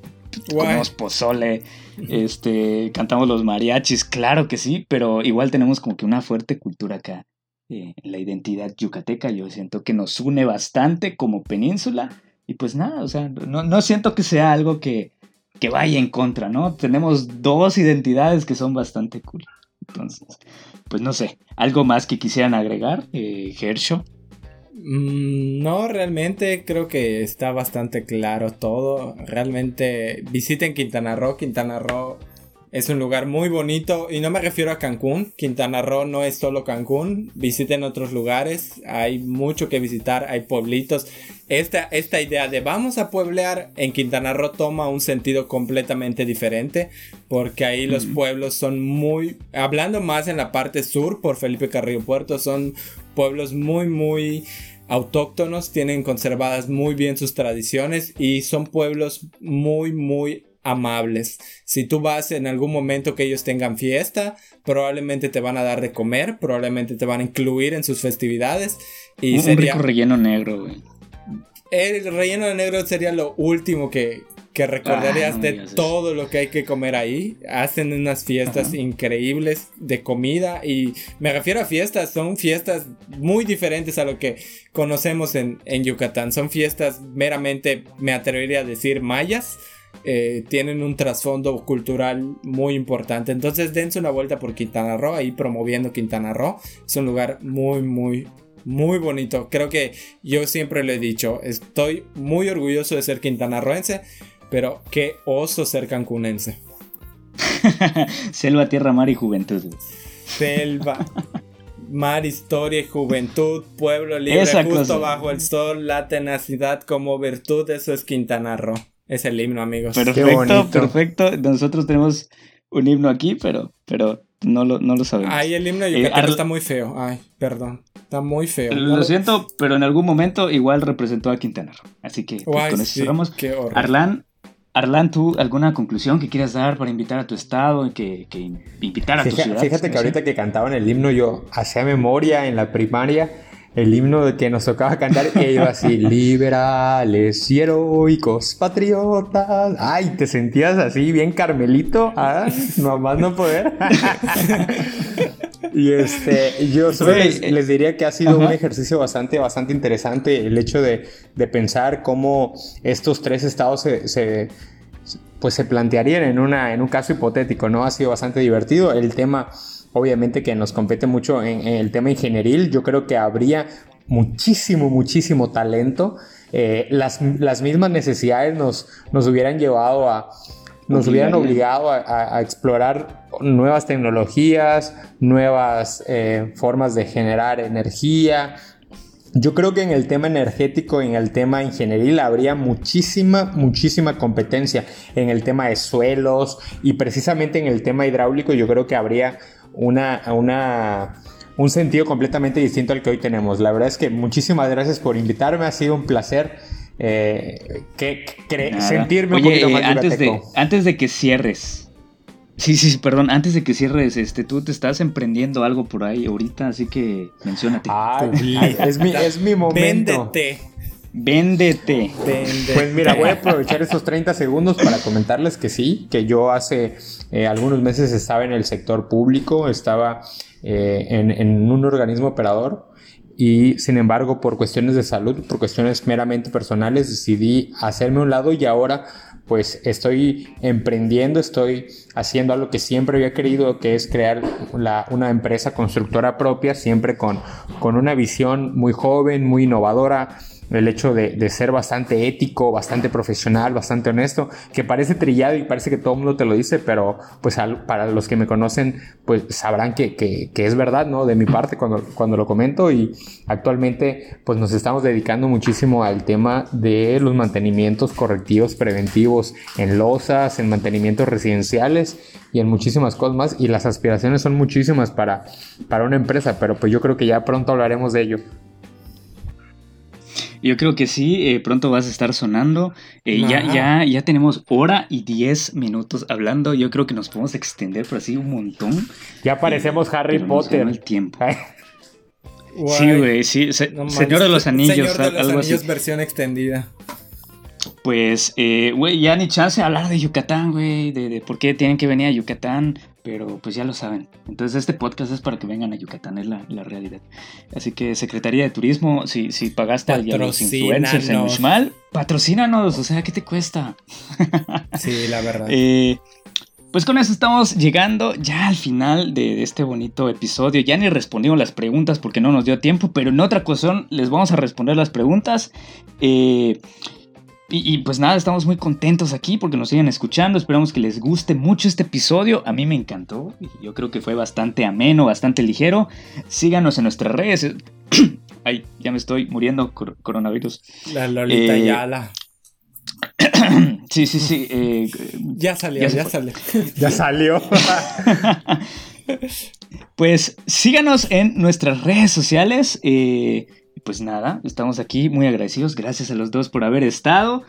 Comemos pozole, este, cantamos los mariachis, claro que sí, pero igual tenemos como que una fuerte cultura acá. Eh, la identidad yucateca, yo siento que nos une bastante como península. Y pues nada, o sea, no, no siento que sea algo que, que vaya en contra, ¿no? Tenemos dos identidades que son bastante cool. Entonces, pues no sé, ¿algo más que quisieran agregar, eh, mm, no, realmente creo que está bastante claro todo. Realmente visiten Quintana Roo. Quintana Roo es un lugar muy bonito y no me refiero a Cancún. Quintana Roo no es solo Cancún. Visiten otros lugares. Hay mucho que visitar. Hay pueblitos. Esta, esta idea de vamos a pueblear en Quintana Roo toma un sentido completamente diferente. Porque ahí los pueblos son muy... Hablando más en la parte sur por Felipe Carrillo Puerto. Son pueblos muy, muy autóctonos, tienen conservadas muy bien sus tradiciones y son pueblos muy, muy amables. Si tú vas en algún momento que ellos tengan fiesta, probablemente te van a dar de comer, probablemente te van a incluir en sus festividades. Y un, sería... rico relleno negro, El relleno de negro sería lo último que, que recordarías ah, de todo lo que hay que comer ahí. Hacen unas fiestas increíbles de comida y me refiero a fiestas, son fiestas muy diferentes a lo que conocemos en, en Yucatán. Son fiestas meramente, me atrevería a decir, mayas eh, tienen un trasfondo cultural muy importante. Entonces dense una vuelta por Quintana Roo, ahí promoviendo Quintana Roo. Es un lugar muy, muy, muy bonito. Creo que yo siempre lo he dicho, estoy muy orgulloso de ser quintanarroense, pero qué oso ser cancunense. Selva, tierra, mar y juventud. Selva. mar, historia y juventud, pueblo libre, justo bajo el sol, la tenacidad como virtud, eso es Quintana Roo. Es el himno, amigos. Perfecto, perfecto. Nosotros tenemos un himno aquí, pero, pero no, lo, no lo sabemos. Ay, el himno de eh, Yucatán está muy feo. Ay, perdón. Está muy feo. Lo siento, pero en algún momento igual representó a Quintana Roo. Así que pues, con eso cerramos. Arlan, Arlan, ¿tú alguna conclusión que quieras dar para invitar a tu estado, que, que invitar a tu ciudad? Fíjate que ahorita que cantaban el himno yo hacía memoria en la primaria el himno de que nos tocaba cantar e iba así, liberales y heroicos patriotas. Ay, te sentías así bien carmelito, ¿ah? Nomás no poder. y este, yo les, diría que ha sido un ejercicio bastante, bastante interesante el hecho de, pensar cómo estos tres estados se, pues se plantearían en, una, en un caso hipotético, ¿no? Ha sido bastante divertido. El tema obviamente que nos compete mucho en, el tema ingenieril, yo creo que habría muchísimo, muchísimo talento. Eh, las, mismas necesidades nos, nos hubieran llevado a, nos hubieran obligado a, explorar nuevas tecnologías, nuevas eh, formas de generar energía, yo creo que en el tema energético, en el tema ingenieril, habría muchísima, muchísima competencia. En el tema de suelos y precisamente en el tema hidráulico, yo creo que habría una, una, un sentido completamente distinto al que hoy tenemos. La verdad es que muchísimas gracias por invitarme, ha sido un placer. Eh, que, sentirme un poquito más antes de, antes de que cierres, Sí, sí, perdón, antes de que cierres, este, tú te estás emprendiendo algo por ahí ahorita, así que menciónate. es, mi, es mi momento. Véndete. Véndete. Pues mira, voy a aprovechar estos 30 segundos para comentarles que sí, que yo hace eh, algunos meses estaba en el sector público, estaba eh, en, en un organismo operador y sin embargo por cuestiones de salud, por cuestiones meramente personales, decidí hacerme un lado y ahora pues estoy emprendiendo, estoy haciendo algo que siempre había querido, que es crear una empresa constructora propia, siempre con, con una visión muy joven, muy innovadora, el hecho de, ser bastante ético, bastante profesional, bastante honesto, que parece trillado y parece que todo el mundo te lo dice, pero pues para los que me conocen, pues sabrán que, es verdad, ¿no? De mi parte cuando, cuando lo comento y actualmente pues nos estamos dedicando muchísimo al tema de los mantenimientos correctivos preventivos en losas, en mantenimientos residenciales y en muchísimas cosas más y las aspiraciones son muchísimas para, para una empresa, pero pues yo creo que ya pronto hablaremos de ello. Yo creo que sí, eh, pronto vas a estar sonando. Eh, ya, ya, ya tenemos hora y diez minutos hablando. Yo creo que nos podemos extender por así un montón. Ya parecemos Harry Potter. el tiempo. Sí, güey, sí. Señor de los Anillos. Señor de los Anillos versión extendida. Pues, eh, güey, ya ni chance de hablar de Yucatán, güey, de, de, por qué tienen que venir a Yucatán pero pues ya lo saben. Entonces este podcast es para que vengan a Yucatán, es la, realidad. Así que Secretaría de Turismo, si, si pagaste a los influencers en Uxmal, patrocínanos, o sea, ¿qué te cuesta? sí, la verdad. Eh, pues con eso estamos llegando ya al final de este bonito episodio. Ya ni respondimos las preguntas porque no nos dio tiempo, pero en otra ocasión les vamos a responder las preguntas. Eh, y, pues nada, estamos muy contentos aquí porque nos siguen escuchando. Esperamos que les guste mucho este episodio. A mí me encantó. Yo creo que fue bastante ameno, bastante ligero. Síganos en nuestras redes. Ay, ya me estoy muriendo coronavirus. La Lolita eh, Yala. sí, sí, sí. Eh, ya salió, ya, salió. ya salió. pues síganos en nuestras redes sociales. Eh, pues nada, estamos aquí muy agradecidos. Gracias a los dos por haber estado.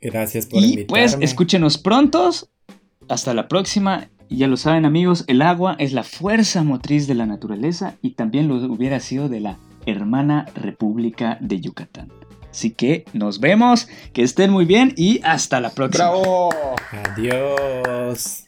Gracias por y pues escúchenos prontos. Hasta la próxima. Y ya lo saben amigos, el agua es la fuerza motriz de la naturaleza y también lo hubiera sido de la hermana República de Yucatán. Así que nos vemos, que estén muy bien y hasta la próxima. ¡Bravo! Adiós.